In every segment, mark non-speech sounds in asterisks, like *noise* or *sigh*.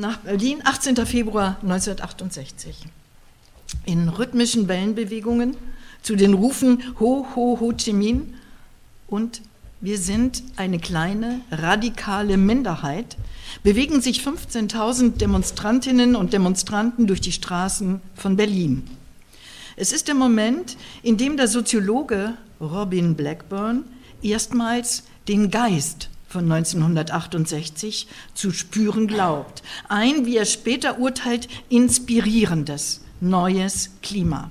nach Berlin, 18. Februar 1968. In rhythmischen Wellenbewegungen zu den Rufen Ho, Ho, Ho Chi Minh und wir sind eine kleine, radikale Minderheit, bewegen sich 15.000 Demonstrantinnen und Demonstranten durch die Straßen von Berlin. Es ist der Moment, in dem der Soziologe Robin Blackburn erstmals den Geist von 1968 zu spüren glaubt. Ein, wie er später urteilt, inspirierendes neues Klima.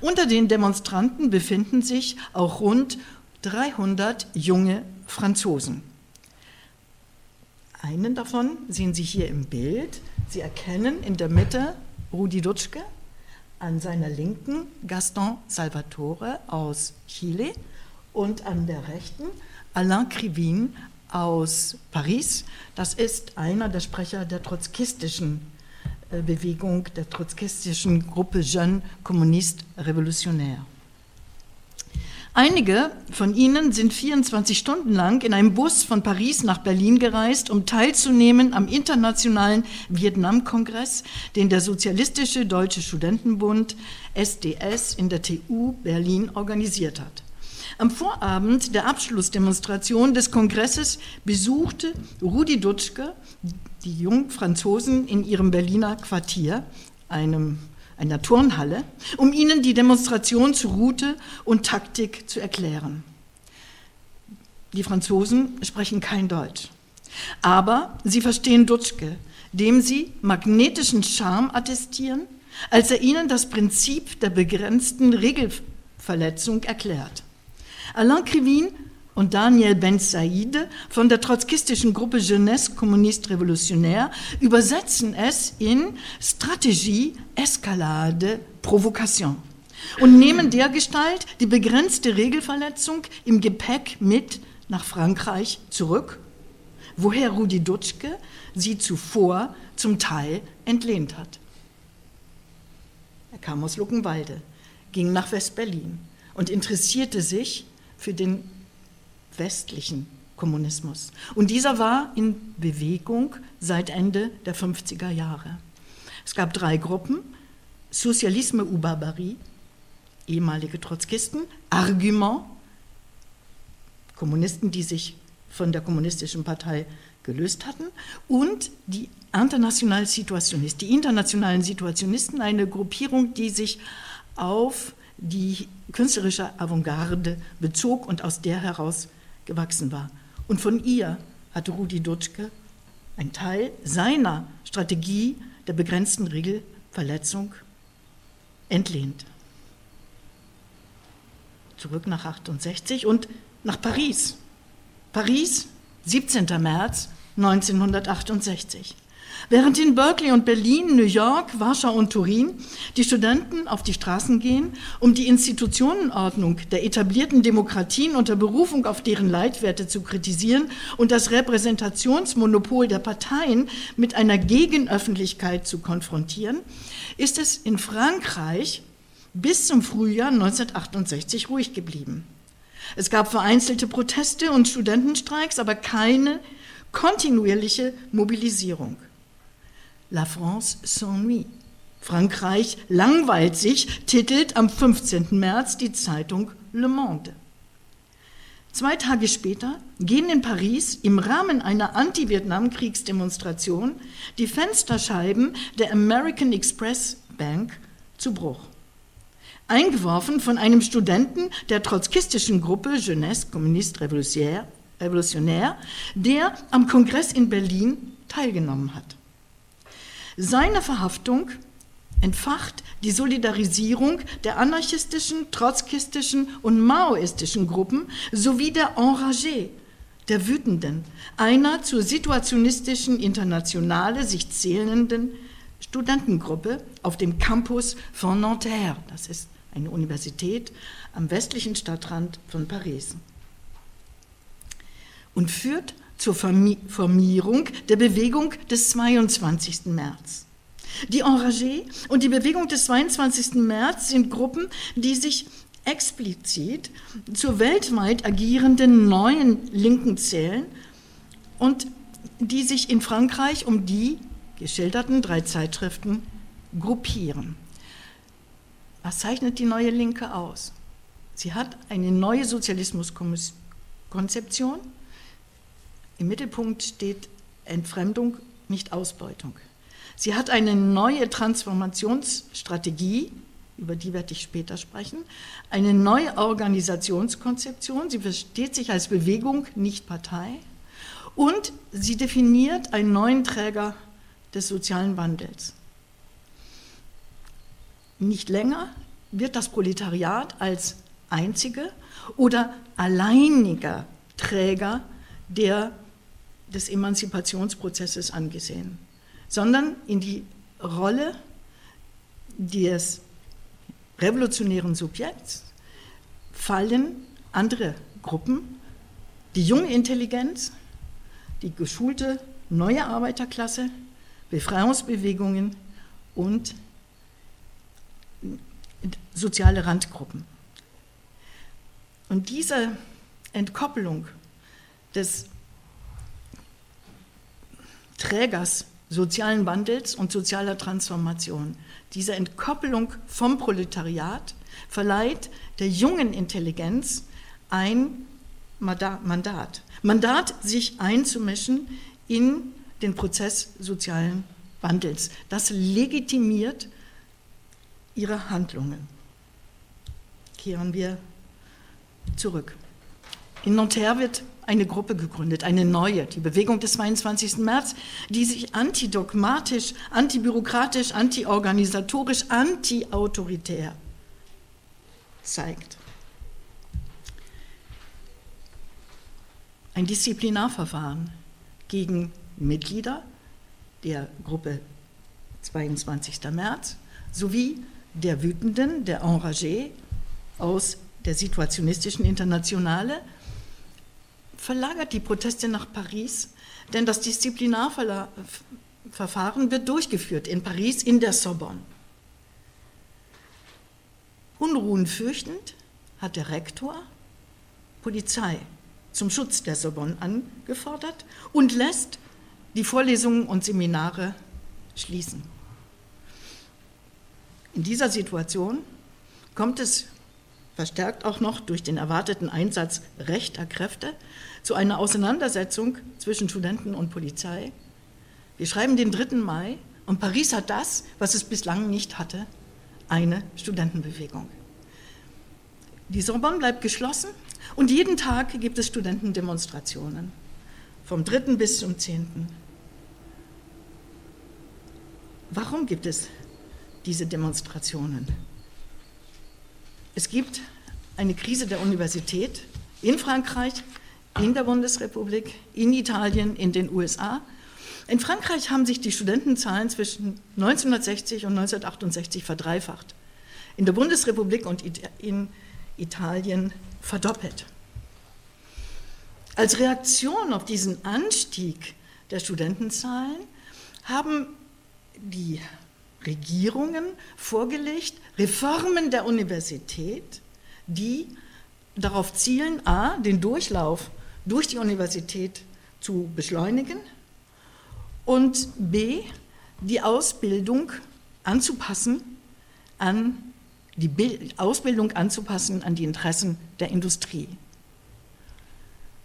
Unter den Demonstranten befinden sich auch rund 300 junge Franzosen. Einen davon sehen Sie hier im Bild. Sie erkennen in der Mitte Rudi Dutschke, an seiner Linken Gaston Salvatore aus Chile und an der Rechten Alain Krivine aus Paris. Das ist einer der Sprecher der trotzkistischen äh, Bewegung, der trotzkistischen Gruppe Jeunes Communistes Révolutionnaires. Einige von ihnen sind 24 Stunden lang in einem Bus von Paris nach Berlin gereist, um teilzunehmen am internationalen Vietnam-Kongress, den der Sozialistische Deutsche Studentenbund SDS in der TU Berlin organisiert hat. Am Vorabend der Abschlussdemonstration des Kongresses besuchte Rudi Dutschke die jungen Franzosen in ihrem Berliner Quartier, einem einer Turnhalle, um ihnen die Demonstration zu Route und Taktik zu erklären. Die Franzosen sprechen kein Deutsch, aber sie verstehen Dutschke, dem sie magnetischen Charme attestieren, als er ihnen das Prinzip der begrenzten Regelverletzung erklärt. Alain Krivine und Daniel Ben Said von der trotzkistischen Gruppe Jeunesse Communiste Révolutionnaire übersetzen es in Strategie, Eskalade, Provokation und nehmen dergestalt die begrenzte Regelverletzung im Gepäck mit nach Frankreich zurück, woher Rudi Dutschke sie zuvor zum Teil entlehnt hat. Er kam aus Luckenwalde, ging nach West-Berlin und interessierte sich für den westlichen Kommunismus. Und dieser war in Bewegung seit Ende der 50er Jahre. Es gab drei Gruppen, Sozialisme ou Barbarie, ehemalige Trotzkisten, Argument, Kommunisten, die sich von der kommunistischen Partei gelöst hatten, und die International Situationisten, die internationalen Situationisten, eine Gruppierung, die sich auf die künstlerische Avantgarde bezog und aus der heraus gewachsen war. Und von ihr hatte Rudi Dutschke einen Teil seiner Strategie der begrenzten Regelverletzung entlehnt. Zurück nach 68 und nach Paris. Paris, 17. März 1968. Während in Berkeley und Berlin, New York, Warschau und Turin die Studenten auf die Straßen gehen, um die Institutionenordnung der etablierten Demokratien unter Berufung auf deren Leitwerte zu kritisieren und das Repräsentationsmonopol der Parteien mit einer Gegenöffentlichkeit zu konfrontieren, ist es in Frankreich bis zum Frühjahr 1968 ruhig geblieben. Es gab vereinzelte Proteste und Studentenstreiks, aber keine kontinuierliche Mobilisierung. La France s'ennuie. Frankreich langweilt sich, titelt am 15. März die Zeitung Le Monde. Zwei Tage später gehen in Paris im Rahmen einer Anti-Vietnam-Kriegsdemonstration die Fensterscheiben der American Express Bank zu Bruch. Eingeworfen von einem Studenten der trotzkistischen Gruppe Jeunesse Communiste Révolutionnaire, der am Kongress in Berlin teilgenommen hat. Seine Verhaftung entfacht die Solidarisierung der anarchistischen, trotzkistischen und maoistischen Gruppen sowie der Enragés, der Wütenden, einer zur situationistischen Internationale sich zählenden Studentengruppe auf dem Campus von Nanterre, das ist eine Universität am westlichen Stadtrand von Paris, und führt zur Formierung der Bewegung des 22. März. Die Enragés und die Bewegung des 22. März sind Gruppen, die sich explizit zur weltweit agierenden neuen Linken zählen und die sich in Frankreich um die geschilderten drei Zeitschriften gruppieren. Was zeichnet die neue Linke aus? Sie hat eine neue Sozialismuskonzeption. Im Mittelpunkt steht Entfremdung, nicht Ausbeutung. Sie hat eine neue Transformationsstrategie, über die werde ich später sprechen, eine neue Organisationskonzeption. Sie versteht sich als Bewegung, nicht Partei. Und sie definiert einen neuen Träger des sozialen Wandels. Nicht länger wird das Proletariat als einzige oder alleiniger Träger der, des Emanzipationsprozesses angesehen sondern in die Rolle des revolutionären Subjekts fallen andere Gruppen, die junge Intelligenz, die geschulte neue Arbeiterklasse, Befreiungsbewegungen und soziale Randgruppen. Und diese Entkoppelung des Trägers sozialen Wandels und sozialer Transformation. Diese Entkoppelung vom Proletariat verleiht der jungen Intelligenz ein Mandat. Mandat, sich einzumischen in den Prozess sozialen Wandels. Das legitimiert ihre Handlungen. Kehren wir zurück. In Nanterre wird eine Gruppe gegründet, eine neue, die Bewegung des 22. März, die sich antidogmatisch, antibürokratisch, antiorganisatorisch, antiautoritär zeigt. Ein Disziplinarverfahren gegen Mitglieder der Gruppe 22. März sowie der Wütenden, der Enragés aus der situationistischen Internationale verlagert die Proteste nach Paris, denn das Disziplinarverfahren wird durchgeführt in Paris in der Sorbonne. Unruhen fürchtend hat der Rektor Polizei zum Schutz der Sorbonne angefordert und lässt die Vorlesungen und Seminare schließen. In dieser Situation kommt es verstärkt auch noch durch den erwarteten Einsatz rechter Kräfte zu einer Auseinandersetzung zwischen Studenten und Polizei. Wir schreiben den 3. Mai und Paris hat das, was es bislang nicht hatte, eine Studentenbewegung. Die Sorbonne bleibt geschlossen und jeden Tag gibt es Studentendemonstrationen, vom 3. bis zum 10. Warum gibt es diese Demonstrationen? Es gibt eine Krise der Universität in Frankreich, in der Bundesrepublik, in Italien, in den USA. In Frankreich haben sich die Studentenzahlen zwischen 1960 und 1968 verdreifacht. In der Bundesrepublik und in Italien verdoppelt. Als Reaktion auf diesen Anstieg der Studentenzahlen haben die Regierungen vorgelegt, Reformen der Universität, die darauf zielen, a, den Durchlauf durch die Universität zu beschleunigen und b, die Ausbildung anzupassen an die Bild Ausbildung anzupassen an die Interessen der Industrie.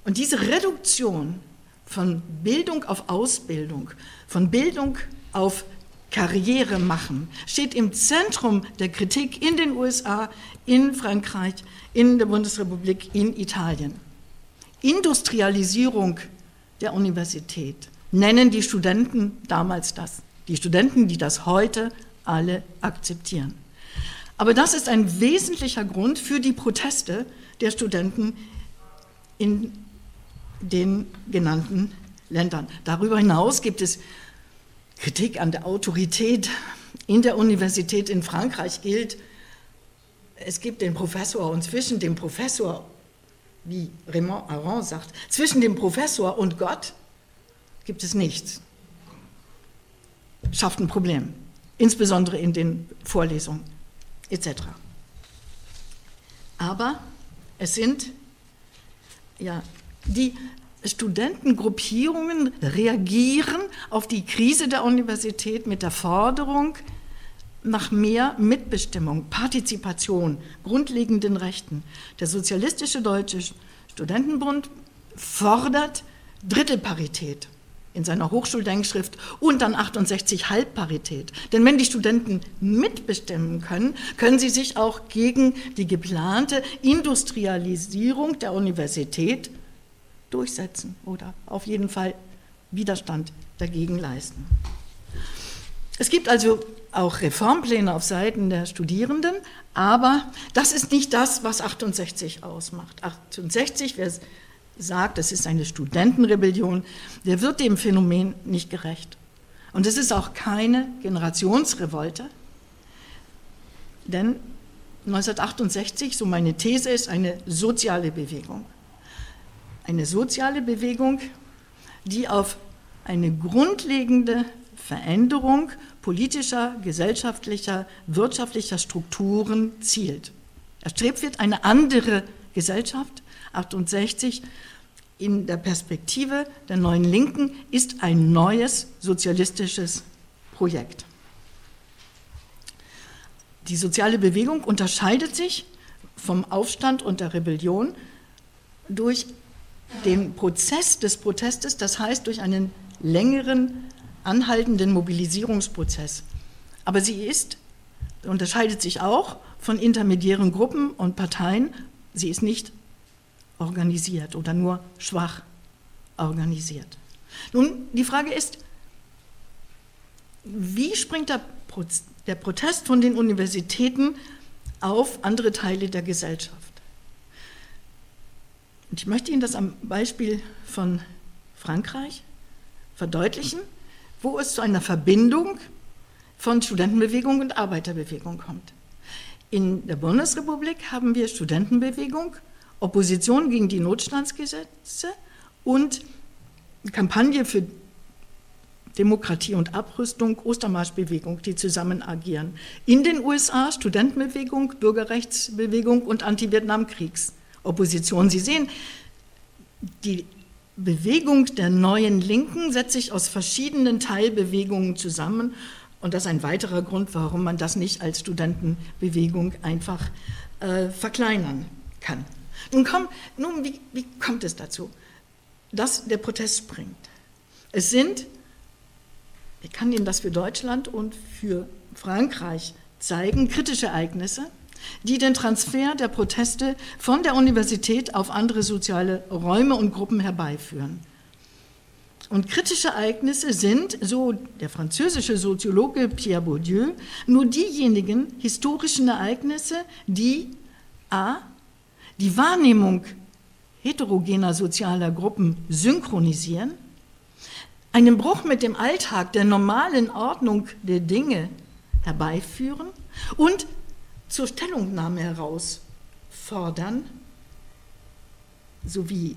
Und diese Reduktion von Bildung auf Ausbildung, von Bildung auf Karriere machen, steht im Zentrum der Kritik in den USA, in Frankreich, in der Bundesrepublik, in Italien. Industrialisierung der Universität nennen die Studenten damals das. Die Studenten, die das heute alle akzeptieren. Aber das ist ein wesentlicher Grund für die Proteste der Studenten in den genannten Ländern. Darüber hinaus gibt es Kritik an der Autorität in der Universität in Frankreich gilt, es gibt den Professor und zwischen dem Professor, wie Raymond Aron sagt, zwischen dem Professor und Gott gibt es nichts. Schafft ein Problem, insbesondere in den Vorlesungen etc. Aber es sind ja die Studentengruppierungen reagieren auf die Krise der Universität mit der Forderung nach mehr Mitbestimmung, Partizipation, grundlegenden Rechten. Der Sozialistische Deutsche Studentenbund fordert Drittelparität in seiner Hochschuldenkschrift und dann 68 Halbparität. Denn wenn die Studenten mitbestimmen können, können sie sich auch gegen die geplante Industrialisierung der Universität durchsetzen oder auf jeden Fall Widerstand dagegen leisten. Es gibt also auch Reformpläne auf Seiten der Studierenden, aber das ist nicht das, was 68 ausmacht. 68, wer sagt, es ist eine Studentenrebellion, der wird dem Phänomen nicht gerecht. Und es ist auch keine Generationsrevolte, denn 1968, so meine These, ist eine soziale Bewegung. Eine soziale Bewegung, die auf eine grundlegende Veränderung politischer, gesellschaftlicher, wirtschaftlicher Strukturen zielt. Erstrebt wird eine andere Gesellschaft, 68 in der Perspektive der neuen Linken ist ein neues sozialistisches Projekt. Die soziale Bewegung unterscheidet sich vom Aufstand und der Rebellion durch den Prozess des Protestes, das heißt durch einen längeren, anhaltenden Mobilisierungsprozess. Aber sie ist, unterscheidet sich auch von intermediären Gruppen und Parteien, sie ist nicht organisiert oder nur schwach organisiert. Nun, die Frage ist, wie springt der, der Protest von den Universitäten auf andere Teile der Gesellschaft? Und ich möchte Ihnen das am Beispiel von Frankreich verdeutlichen, wo es zu einer Verbindung von Studentenbewegung und Arbeiterbewegung kommt. In der Bundesrepublik haben wir Studentenbewegung Opposition gegen die Notstandsgesetze und Kampagne für Demokratie und Abrüstung, Ostermarschbewegung, die zusammen agieren. In den USA Studentenbewegung, Bürgerrechtsbewegung und Anti-Vietnam-Kriegs-Opposition. Sie sehen, die Bewegung der neuen Linken setzt sich aus verschiedenen Teilbewegungen zusammen. Und das ist ein weiterer Grund, warum man das nicht als Studentenbewegung einfach äh, verkleinern kann. Nun, komm, nun wie, wie kommt es dazu, dass der Protest springt? Es sind, ich kann Ihnen das für Deutschland und für Frankreich zeigen, kritische Ereignisse, die den Transfer der Proteste von der Universität auf andere soziale Räume und Gruppen herbeiführen. Und kritische Ereignisse sind, so der französische Soziologe Pierre Bourdieu, nur diejenigen historischen Ereignisse, die a die Wahrnehmung heterogener sozialer Gruppen synchronisieren, einen Bruch mit dem Alltag der normalen Ordnung der Dinge herbeiführen und zur Stellungnahme herausfordern, sowie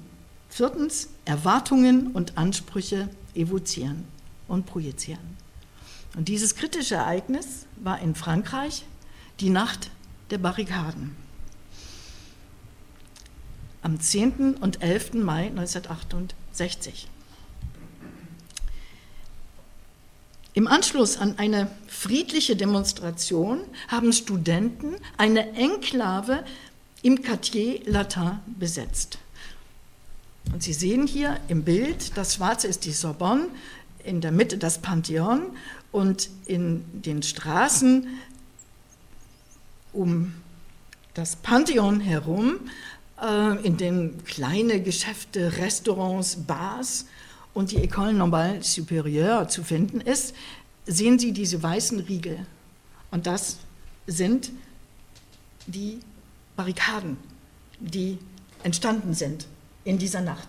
viertens Erwartungen und Ansprüche evozieren und projizieren. Und dieses kritische Ereignis war in Frankreich die Nacht der Barrikaden am 10. und 11. Mai 1968. Im Anschluss an eine friedliche Demonstration haben Studenten eine Enklave im Quartier Latin besetzt. Und Sie sehen hier im Bild, das Schwarze ist die Sorbonne, in der Mitte das Pantheon und in den Straßen um das Pantheon herum äh, in denen kleine Geschäfte, Restaurants, Bars und die École Normale Supérieure zu finden ist, sehen Sie diese weißen Riegel. Und das sind die Barrikaden, die entstanden sind in dieser Nacht.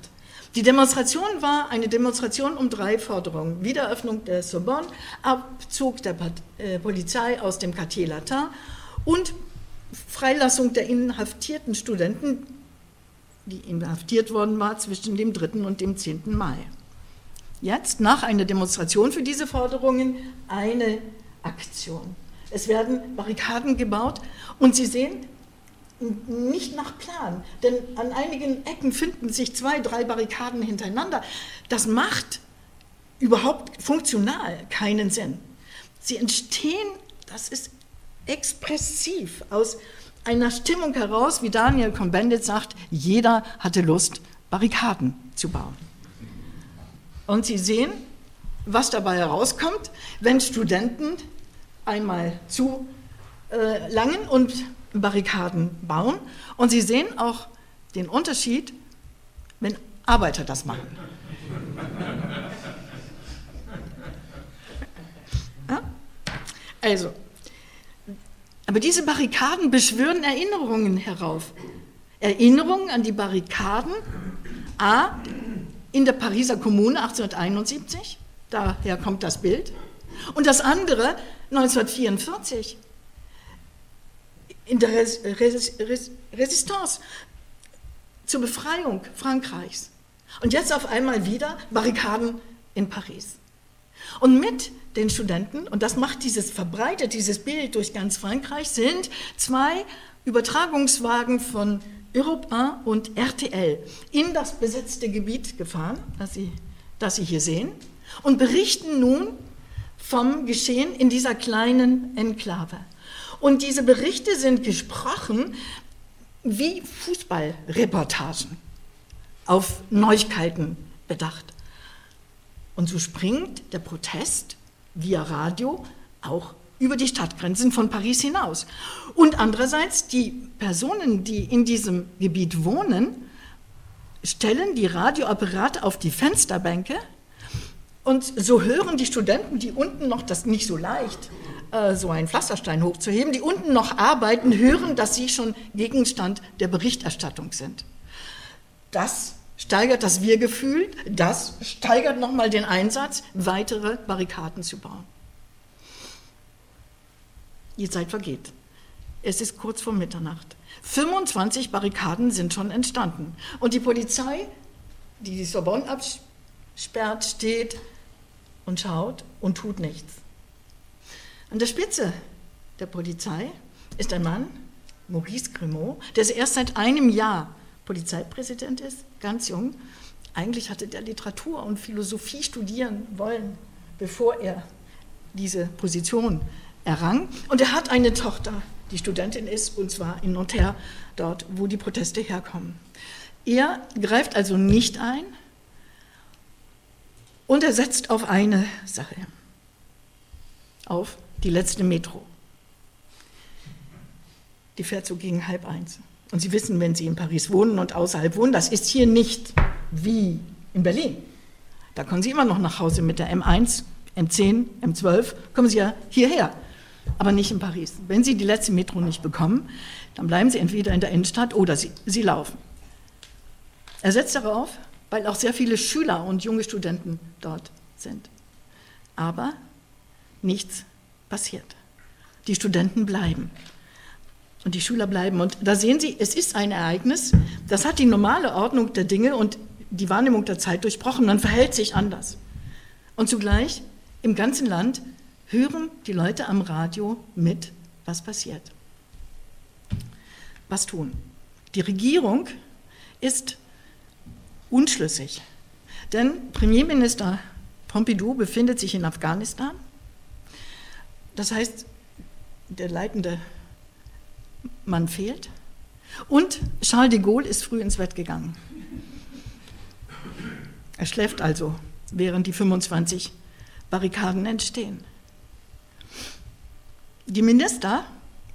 Die Demonstration war eine Demonstration um drei Forderungen. Wiederöffnung der Sorbonne, Abzug der äh, Polizei aus dem Quartier Latin und Freilassung der inhaftierten Studenten, die inhaftiert worden war zwischen dem 3. und dem 10. Mai. Jetzt, nach einer Demonstration für diese Forderungen, eine Aktion. Es werden Barrikaden gebaut und Sie sehen, nicht nach Plan, denn an einigen Ecken finden sich zwei, drei Barrikaden hintereinander. Das macht überhaupt funktional keinen Sinn. Sie entstehen, das ist expressiv aus einer Stimmung heraus, wie Daniel Cohn-Bendit sagt, jeder hatte Lust, Barrikaden zu bauen. Und Sie sehen, was dabei herauskommt, wenn Studenten einmal zu äh, langen und Barrikaden bauen. Und Sie sehen auch den Unterschied, wenn Arbeiter das machen. Ja? Also, aber diese Barrikaden beschwören Erinnerungen herauf. Erinnerungen an die Barrikaden, a, in der Pariser Kommune 1871, daher kommt das Bild, und das andere 1944 in der Res Res Res Resistance zur Befreiung Frankreichs. Und jetzt auf einmal wieder Barrikaden in Paris. Und mit den Studenten, und das macht dieses verbreitet, dieses Bild durch ganz Frankreich, sind zwei Übertragungswagen von Europe 1 und RTL in das besetzte Gebiet gefahren, das Sie, das Sie hier sehen, und berichten nun vom Geschehen in dieser kleinen Enklave. Und diese Berichte sind gesprochen wie Fußballreportagen auf Neuigkeiten bedacht. Und so springt der Protest via Radio auch über die Stadtgrenzen von Paris hinaus. Und andererseits, die Personen, die in diesem Gebiet wohnen, stellen die Radioapparate auf die Fensterbänke und so hören die Studenten, die unten noch, das nicht so leicht, äh, so einen Pflasterstein hochzuheben, die unten noch arbeiten, hören, dass sie schon Gegenstand der Berichterstattung sind. Das steigert das Wir-Gefühl, das steigert nochmal den Einsatz, weitere Barrikaden zu bauen. Die Zeit vergeht. Es ist kurz vor Mitternacht. 25 Barrikaden sind schon entstanden. Und die Polizei, die die Sorbonne absperrt, steht und schaut und tut nichts. An der Spitze der Polizei ist ein Mann, Maurice Grimaud, der erst seit einem Jahr Polizeipräsident ist, ganz jung. Eigentlich hatte der Literatur und Philosophie studieren wollen, bevor er diese Position errang. Und er hat eine Tochter, die Studentin ist, und zwar in Nanterre, dort, wo die Proteste herkommen. Er greift also nicht ein und er setzt auf eine Sache, auf die letzte Metro. Die fährt so gegen halb eins. Und Sie wissen, wenn Sie in Paris wohnen und außerhalb wohnen, das ist hier nicht wie in Berlin. Da kommen Sie immer noch nach Hause mit der M1, M10, M12, kommen Sie ja hierher, aber nicht in Paris. Wenn Sie die letzte Metro nicht bekommen, dann bleiben Sie entweder in der Innenstadt oder Sie, Sie laufen. Er setzt darauf, weil auch sehr viele Schüler und junge Studenten dort sind. Aber nichts passiert. Die Studenten bleiben und die Schüler bleiben. Und da sehen Sie, es ist ein Ereignis, das hat die normale Ordnung der Dinge und die Wahrnehmung der Zeit durchbrochen. Man verhält sich anders. Und zugleich im ganzen Land hören die Leute am Radio mit, was passiert. Was tun? Die Regierung ist unschlüssig, denn Premierminister Pompidou befindet sich in Afghanistan das heißt, der leitende Mann fehlt. Und Charles de Gaulle ist früh ins Bett gegangen. Er schläft also, während die 25 Barrikaden entstehen. Die Minister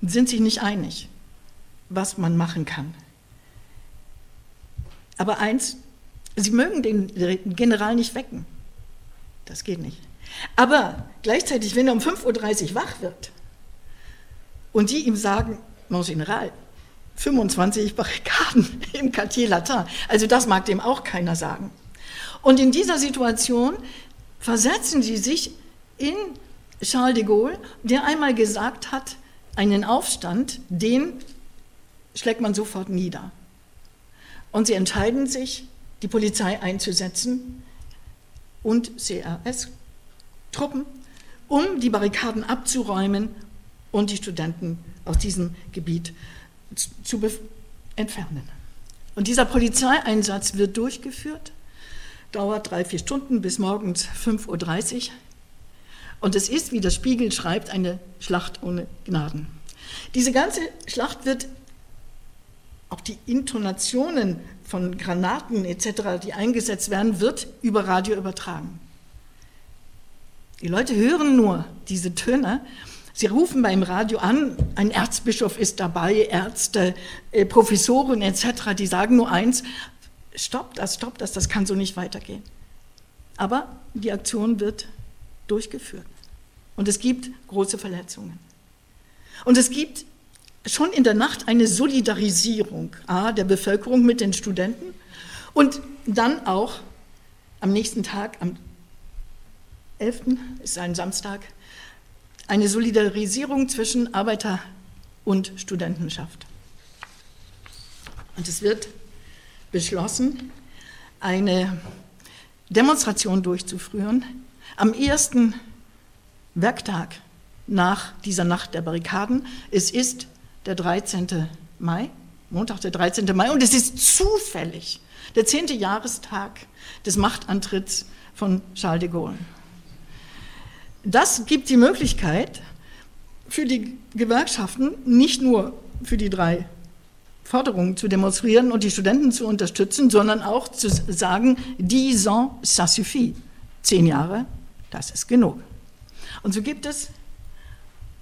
sind sich nicht einig, was man machen kann. Aber eins, sie mögen den General nicht wecken. Das geht nicht. Aber gleichzeitig, wenn er um 5.30 Uhr wach wird und die ihm sagen, Mon General, 25 Barrikaden *laughs* im Quartier Latin, also das mag dem auch keiner sagen. Und in dieser Situation versetzen sie sich in Charles de Gaulle, der einmal gesagt hat, einen Aufstand, den schlägt man sofort nieder. Und sie entscheiden sich, die Polizei einzusetzen und CRS Truppen, um die Barrikaden abzuräumen und die Studenten aus diesem Gebiet zu entfernen. Und dieser Polizeieinsatz wird durchgeführt, dauert drei, vier Stunden bis morgens 5.30 Uhr. Und es ist, wie der Spiegel schreibt, eine Schlacht ohne Gnaden. Diese ganze Schlacht wird, auch die Intonationen von Granaten etc., die eingesetzt werden, wird über Radio übertragen. Die Leute hören nur diese Töne. Sie rufen beim Radio an, ein Erzbischof ist dabei, Ärzte, äh, Professoren etc., die sagen nur eins, stopp das, stopp das, das kann so nicht weitergehen. Aber die Aktion wird durchgeführt. Und es gibt große Verletzungen. Und es gibt schon in der Nacht eine Solidarisierung A, der Bevölkerung mit den Studenten und dann auch am nächsten Tag, am 11. ist ein Samstag, eine Solidarisierung zwischen Arbeiter und Studentenschaft. Und es wird beschlossen, eine Demonstration durchzuführen am ersten Werktag nach dieser Nacht der Barrikaden. Es ist der 13. Mai, Montag, der 13. Mai, und es ist zufällig der 10. Jahrestag des Machtantritts von Charles de Gaulle. Das gibt die Möglichkeit für die Gewerkschaften, nicht nur für die drei Forderungen zu demonstrieren und die Studenten zu unterstützen, sondern auch zu sagen, dix ans, ça suffit. Zehn Jahre, das ist genug. Und so gibt es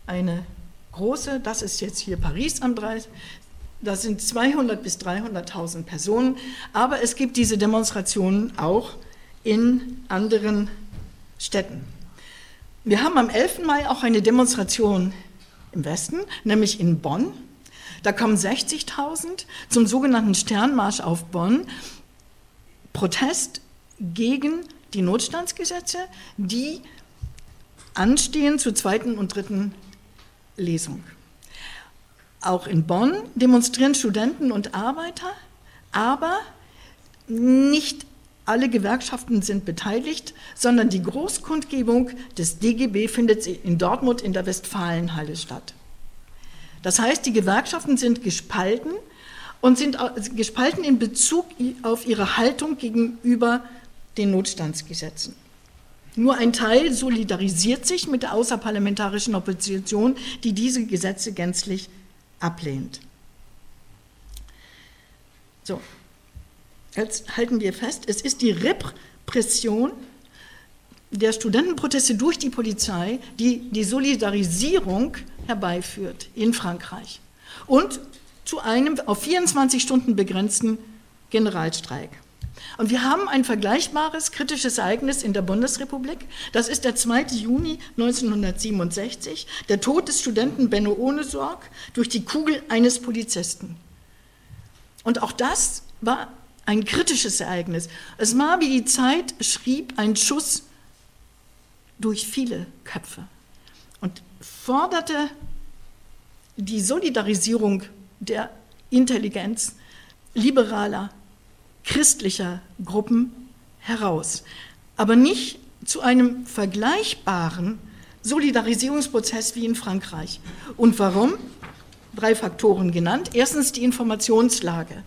eine große, das ist jetzt hier Paris am 30, das sind 200 bis 300.000 Personen, aber es gibt diese Demonstrationen auch in anderen Städten. Wir haben am 11. Mai auch eine Demonstration im Westen, nämlich in Bonn. Da kommen 60.000 zum sogenannten Sternmarsch auf Bonn. Protest gegen die Notstandsgesetze, die anstehen zur zweiten und dritten Lesung. Auch in Bonn demonstrieren Studenten und Arbeiter, aber nicht alle Gewerkschaften sind beteiligt, sondern die Großkundgebung des DGB findet in Dortmund in der Westfalenhalle statt. Das heißt, die Gewerkschaften sind gespalten und sind gespalten in Bezug auf ihre Haltung gegenüber den Notstandsgesetzen. Nur ein Teil solidarisiert sich mit der außerparlamentarischen Opposition, die diese Gesetze gänzlich ablehnt. So, Jetzt halten wir fest, es ist die Repression der Studentenproteste durch die Polizei, die die Solidarisierung herbeiführt in Frankreich und zu einem auf 24 Stunden begrenzten Generalstreik. Und wir haben ein vergleichbares kritisches Ereignis in der Bundesrepublik. Das ist der 2. Juni 1967, der Tod des Studenten Benno Ohnesorg durch die Kugel eines Polizisten. Und auch das war ein kritisches Ereignis. Es war, wie die Zeit schrieb, ein Schuss durch viele Köpfe und forderte die Solidarisierung der Intelligenz liberaler, christlicher Gruppen heraus, aber nicht zu einem vergleichbaren Solidarisierungsprozess wie in Frankreich. Und warum? Drei Faktoren genannt. Erstens die Informationslage.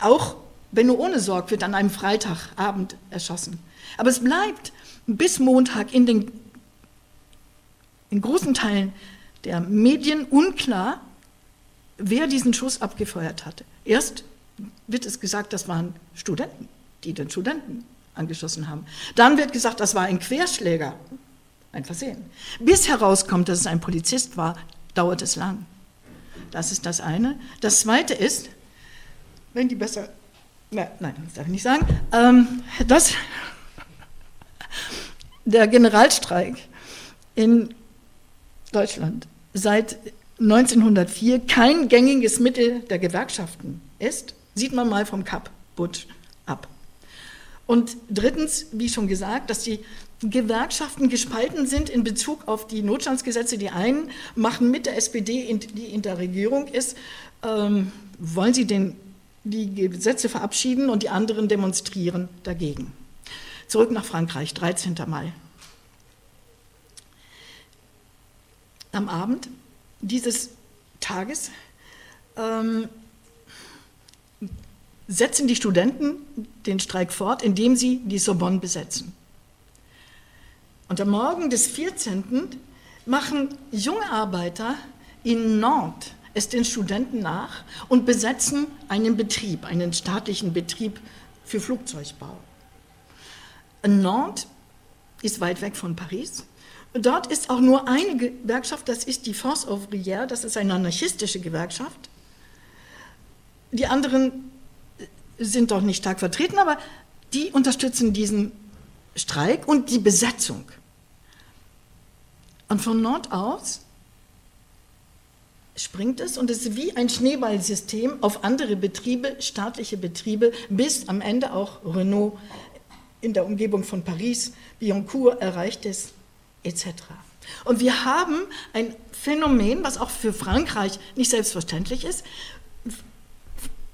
Auch Benno ohne Sorg wird an einem Freitagabend erschossen. Aber es bleibt bis Montag in den in großen Teilen der Medien unklar, wer diesen Schuss abgefeuert hatte. Erst wird es gesagt, das waren Studenten, die den Studenten angeschossen haben. Dann wird gesagt, das war ein Querschläger, ein Versehen. Bis herauskommt, dass es ein Polizist war, dauert es lang. Das ist das eine. Das zweite ist, wenn die besser. Na, nein, das darf ich nicht sagen. Ähm, das, der Generalstreik in Deutschland seit 1904 kein gängiges Mittel der Gewerkschaften ist, sieht man mal vom Kap Butch ab. Und drittens, wie schon gesagt, dass die Gewerkschaften gespalten sind in Bezug auf die Notstandsgesetze. Die einen machen mit der SPD, die in der Regierung ist, ähm, wollen sie den die Gesetze verabschieden und die anderen demonstrieren dagegen. Zurück nach Frankreich, 13. Mai. Am Abend dieses Tages ähm, setzen die Studenten den Streik fort, indem sie die Sorbonne besetzen. Und am Morgen des 14. machen junge Arbeiter in Nantes es den Studenten nach und besetzen einen Betrieb, einen staatlichen Betrieb für Flugzeugbau. Nantes ist weit weg von Paris. Dort ist auch nur eine Gewerkschaft, das ist die Force Ouvrière, das ist eine anarchistische Gewerkschaft. Die anderen sind dort nicht stark vertreten, aber die unterstützen diesen Streik und die Besetzung. Und von Nord aus springt es und es ist wie ein Schneeballsystem auf andere Betriebe, staatliche Betriebe, bis am Ende auch Renault in der Umgebung von Paris, Billancourt erreicht ist, etc. Und wir haben ein Phänomen, was auch für Frankreich nicht selbstverständlich ist,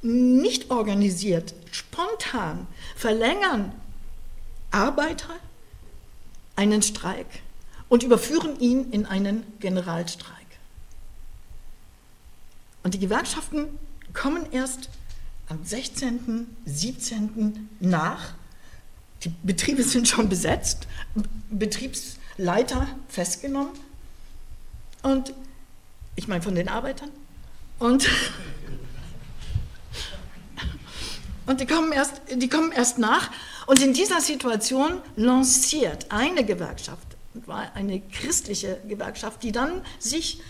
nicht organisiert, spontan verlängern Arbeiter einen Streik und überführen ihn in einen Generalstreik. Und die Gewerkschaften kommen erst am 16., 17. nach. Die Betriebe sind schon besetzt, Betriebsleiter festgenommen. Und ich meine von den Arbeitern. Und, und die, kommen erst, die kommen erst nach. Und in dieser Situation lanciert eine Gewerkschaft, war eine christliche Gewerkschaft, die dann sich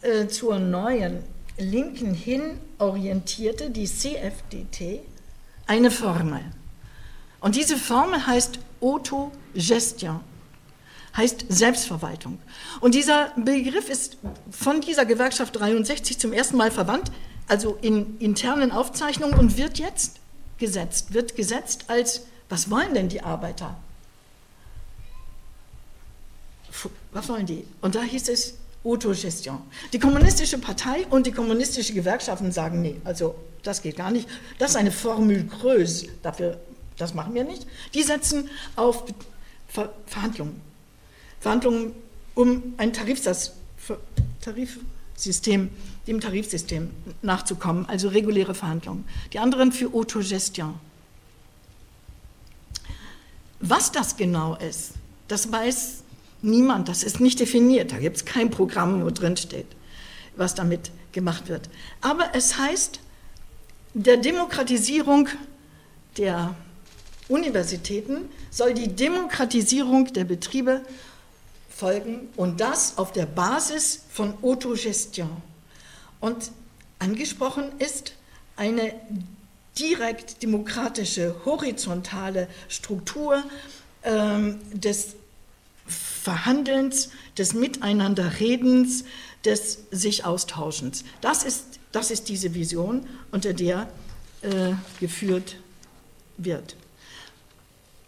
äh, zur neuen Linken hin orientierte, die CFDT, eine Formel. Und diese Formel heißt Autogestion, heißt Selbstverwaltung. Und dieser Begriff ist von dieser Gewerkschaft 63 zum ersten Mal verwandt, also in internen Aufzeichnungen und wird jetzt gesetzt, wird gesetzt als, was wollen denn die Arbeiter? Was wollen die? Und da hieß es, Autogestion. Die kommunistische Partei und die kommunistische Gewerkschaften sagen, nee, also das geht gar nicht. Das ist eine Formel creuse, dafür, das machen wir nicht. Die setzen auf Ver Verhandlungen. Verhandlungen um ein Tarifsatz, Tarifsystem, dem Tarifsystem nachzukommen, also reguläre Verhandlungen. Die anderen für Autogestion. Was das genau ist, das weiß Niemand, das ist nicht definiert, da gibt es kein Programm, wo drin steht, was damit gemacht wird. Aber es heißt, der Demokratisierung der Universitäten soll die Demokratisierung der Betriebe folgen und das auf der Basis von Autogestion. Und angesprochen ist eine direkt demokratische, horizontale Struktur ähm, des Verhandelns, des Miteinanderredens, des sich Austauschens. Das ist, das ist diese Vision, unter der äh, geführt wird.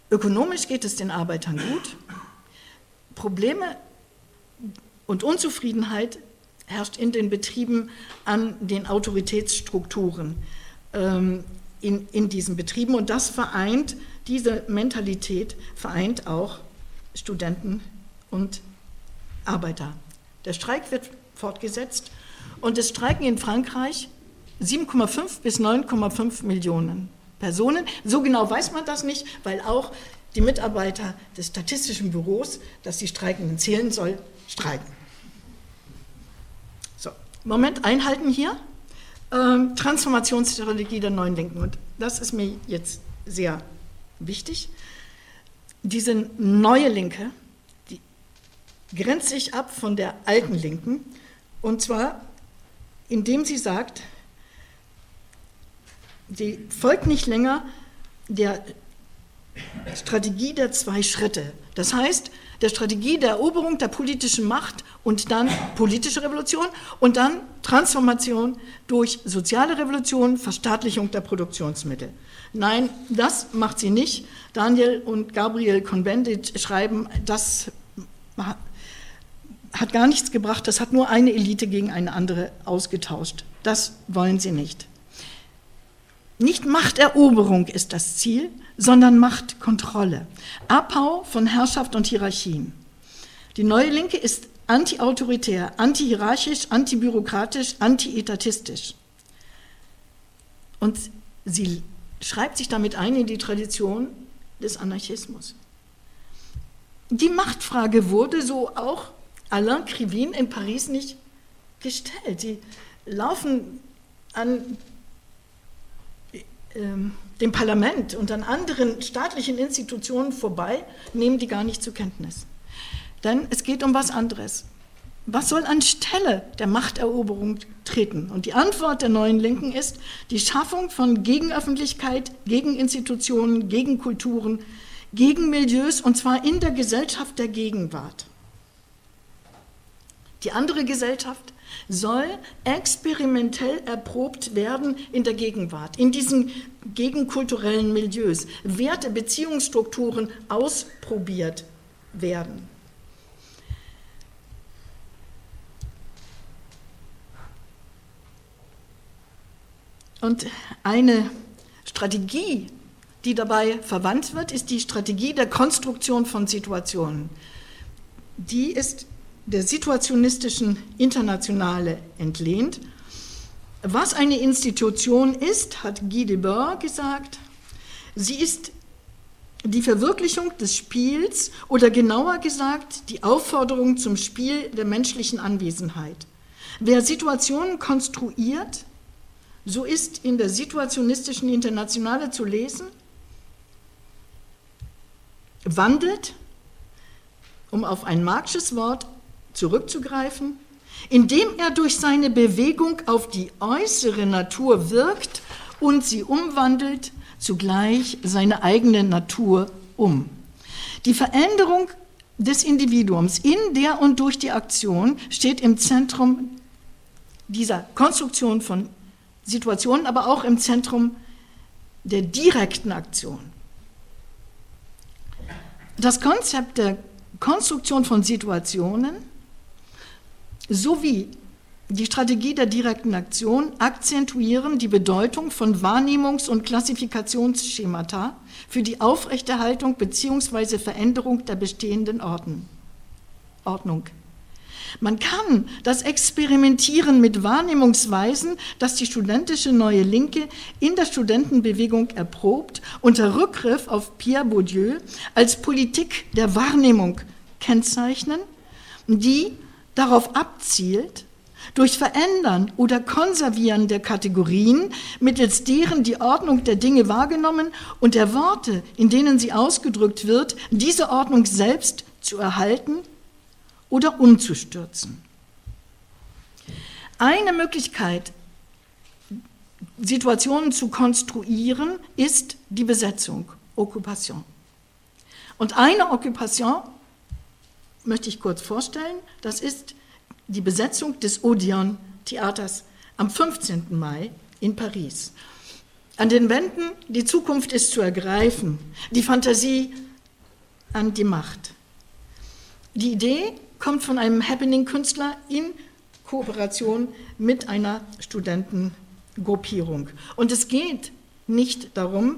Ökonomisch geht es den Arbeitern gut. Probleme und Unzufriedenheit herrscht in den Betrieben an den Autoritätsstrukturen ähm, in, in diesen Betrieben. Und das vereint, diese Mentalität vereint auch Studenten und Arbeiter. Der Streik wird fortgesetzt und es streiken in Frankreich 7,5 bis 9,5 Millionen Personen. So genau weiß man das nicht, weil auch die Mitarbeiter des Statistischen Büros, das die Streikenden zählen soll, streiken. Moment, einhalten hier. Ähm, Transformationsstrategie der neuen Linken. Und das ist mir jetzt sehr wichtig diese neue Linke, die grenzt sich ab von der alten Linken, und zwar indem sie sagt, sie folgt nicht länger der Strategie der zwei Schritte. Das heißt, der Strategie der Eroberung der politischen Macht und dann politische Revolution und dann Transformation durch soziale Revolution, Verstaatlichung der Produktionsmittel. Nein, das macht sie nicht. Daniel und Gabriel Convendit schreiben, das hat gar nichts gebracht, das hat nur eine Elite gegen eine andere ausgetauscht. Das wollen sie nicht. Nicht Machteroberung ist das Ziel, sondern Machtkontrolle. Abbau von Herrschaft und Hierarchien. Die neue Linke ist antiautoritär, antihierarchisch, antibürokratisch, antietatistisch. Und sie schreibt sich damit ein in die Tradition des Anarchismus. Die Machtfrage wurde so auch Alain Krivin in Paris nicht gestellt. Sie laufen an dem Parlament und an anderen staatlichen Institutionen vorbei, nehmen die gar nicht zur Kenntnis. Denn es geht um was anderes. Was soll anstelle der Machteroberung treten? Und die Antwort der neuen Linken ist die Schaffung von Gegenöffentlichkeit, Gegeninstitutionen, Gegenkulturen, Gegenmilieus, und zwar in der Gesellschaft der Gegenwart. Die andere Gesellschaft soll experimentell erprobt werden in der Gegenwart, in diesen gegenkulturellen Milieus, Werte, Beziehungsstrukturen ausprobiert werden. Und eine Strategie, die dabei verwandt wird, ist die Strategie der Konstruktion von Situationen. Die ist der situationistischen Internationale entlehnt. Was eine Institution ist, hat Guy Debord gesagt, sie ist die Verwirklichung des Spiels oder genauer gesagt die Aufforderung zum Spiel der menschlichen Anwesenheit. Wer Situationen konstruiert, so ist in der situationistischen Internationale zu lesen, wandelt, um auf ein marxisches Wort zurückzugreifen, indem er durch seine Bewegung auf die äußere Natur wirkt und sie umwandelt, zugleich seine eigene Natur um. Die Veränderung des Individuums in der und durch die Aktion steht im Zentrum dieser Konstruktion von Situationen, aber auch im Zentrum der direkten Aktion. Das Konzept der Konstruktion von Situationen sowie die Strategie der direkten Aktion akzentuieren die Bedeutung von Wahrnehmungs- und Klassifikationsschemata für die Aufrechterhaltung bzw. Veränderung der bestehenden Ordnung. Man kann das Experimentieren mit Wahrnehmungsweisen, das die studentische Neue Linke in der Studentenbewegung erprobt, unter Rückgriff auf Pierre Bourdieu als Politik der Wahrnehmung kennzeichnen, die darauf abzielt, durch Verändern oder Konservieren der Kategorien, mittels deren die Ordnung der Dinge wahrgenommen und der Worte, in denen sie ausgedrückt wird, diese Ordnung selbst zu erhalten oder umzustürzen. Eine Möglichkeit, Situationen zu konstruieren, ist die Besetzung, Occupation. Und eine Occupation möchte ich kurz vorstellen, das ist die Besetzung des Odeon Theaters am 15. Mai in Paris. An den Wänden, die Zukunft ist zu ergreifen, die Fantasie an die Macht. Die Idee kommt von einem Happening-Künstler in Kooperation mit einer Studentengruppierung. Und es geht nicht darum,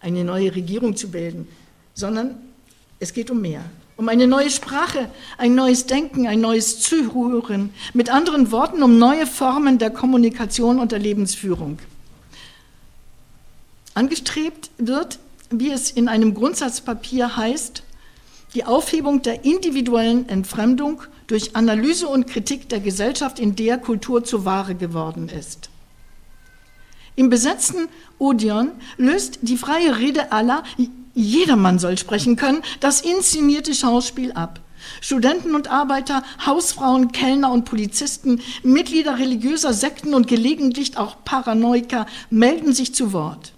eine neue Regierung zu bilden, sondern es geht um mehr. Um eine neue Sprache, ein neues Denken, ein neues Zuhören. Mit anderen Worten, um neue Formen der Kommunikation und der Lebensführung. Angestrebt wird, wie es in einem Grundsatzpapier heißt, die Aufhebung der individuellen Entfremdung durch Analyse und Kritik der Gesellschaft, in der Kultur zur Ware geworden ist. Im besetzten Odeon löst die freie Rede aller, jedermann soll sprechen können, das inszenierte Schauspiel ab. Studenten und Arbeiter, Hausfrauen, Kellner und Polizisten, Mitglieder religiöser Sekten und gelegentlich auch Paranoiker melden sich zu Wort.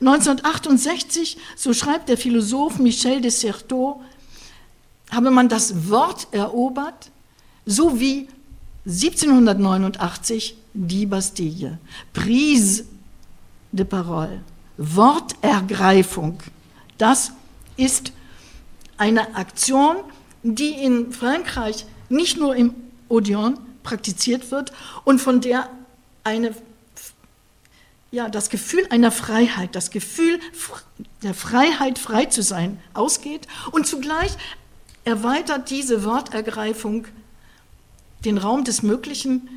1968, so schreibt der Philosoph Michel de Certeau, habe man das Wort erobert, so wie 1789 die Bastille. Prise de parole, Wortergreifung. Das ist eine Aktion, die in Frankreich nicht nur im Odeon praktiziert wird und von der eine ja, das Gefühl einer Freiheit, das Gefühl der Freiheit, frei zu sein, ausgeht und zugleich erweitert diese Wortergreifung den Raum des Möglichen,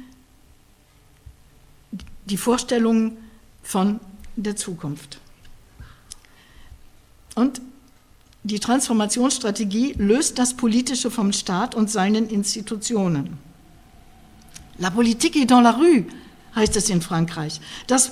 die Vorstellungen von der Zukunft. Und die Transformationsstrategie löst das Politische vom Staat und seinen Institutionen. La politique est dans la rue, heißt es in Frankreich. Das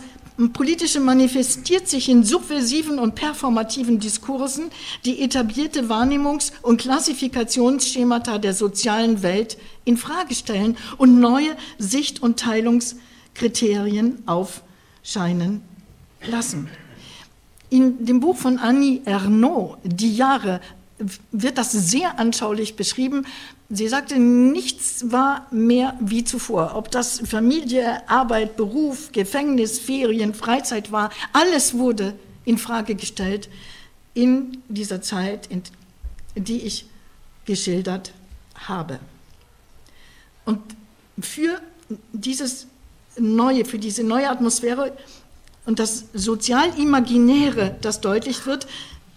Politische manifestiert sich in subversiven und performativen Diskursen, die etablierte Wahrnehmungs- und Klassifikationsschemata der sozialen Welt in Frage stellen und neue Sicht- und Teilungskriterien aufscheinen lassen. In dem Buch von Annie Ernaux, Die Jahre, wird das sehr anschaulich beschrieben. Sie sagte, nichts war mehr wie zuvor. Ob das Familie, Arbeit, Beruf, Gefängnis, Ferien, Freizeit war, alles wurde in Frage gestellt in dieser Zeit, in die ich geschildert habe. Und für dieses neue, für diese neue Atmosphäre und das Sozialimaginäre, das deutlich wird,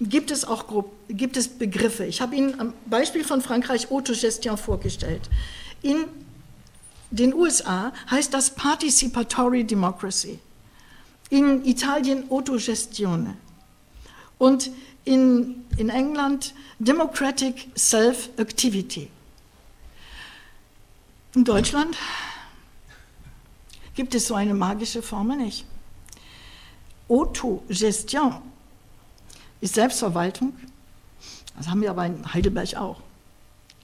gibt es auch gibt es Begriffe. Ich habe Ihnen am Beispiel von Frankreich Autogestion vorgestellt. In den USA heißt das Participatory Democracy. In Italien Autogestione. Und in, in England Democratic Self-Activity. In Deutschland gibt es so eine magische Formel nicht. Autogestion ist Selbstverwaltung. Das haben wir aber in Heidelberg auch.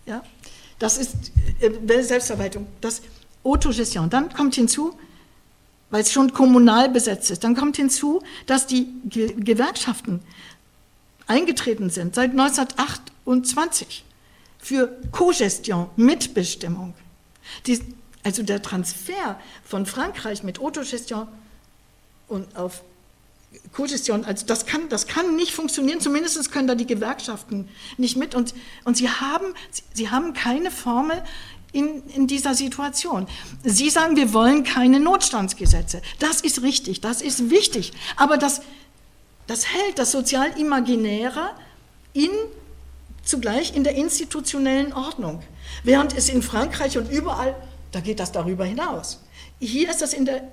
Ja? Das ist äh, Selbstverwaltung, das Autogestion. Dann kommt hinzu, weil es schon kommunal besetzt ist, dann kommt hinzu, dass die Ge Gewerkschaften eingetreten sind seit 1928 für Cogestion, Mitbestimmung. Die, also der Transfer von Frankreich mit Autogestion und auf Kogestion, also das kann, das kann nicht funktionieren, zumindest können da die Gewerkschaften nicht mit und, und sie, haben, sie haben keine Formel in, in dieser Situation. Sie sagen, wir wollen keine Notstandsgesetze. Das ist richtig, das ist wichtig, aber das, das hält das Sozialimaginäre in, zugleich in der institutionellen Ordnung, während es in Frankreich und überall, da geht das darüber hinaus. Hier ist das in der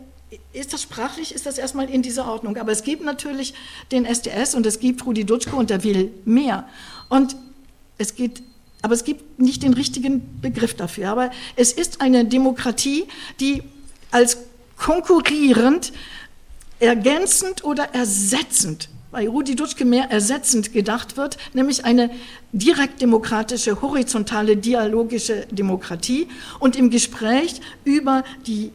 ist das sprachlich, ist das erstmal in dieser Ordnung. Aber es gibt natürlich den SDS und es gibt Rudi Dutschke und der will mehr. Und es geht, aber es gibt nicht den richtigen Begriff dafür. Aber es ist eine Demokratie, die als konkurrierend, ergänzend oder ersetzend bei Rudi Dutschke mehr ersetzend gedacht wird, nämlich eine direktdemokratische, horizontale, dialogische Demokratie und im Gespräch über die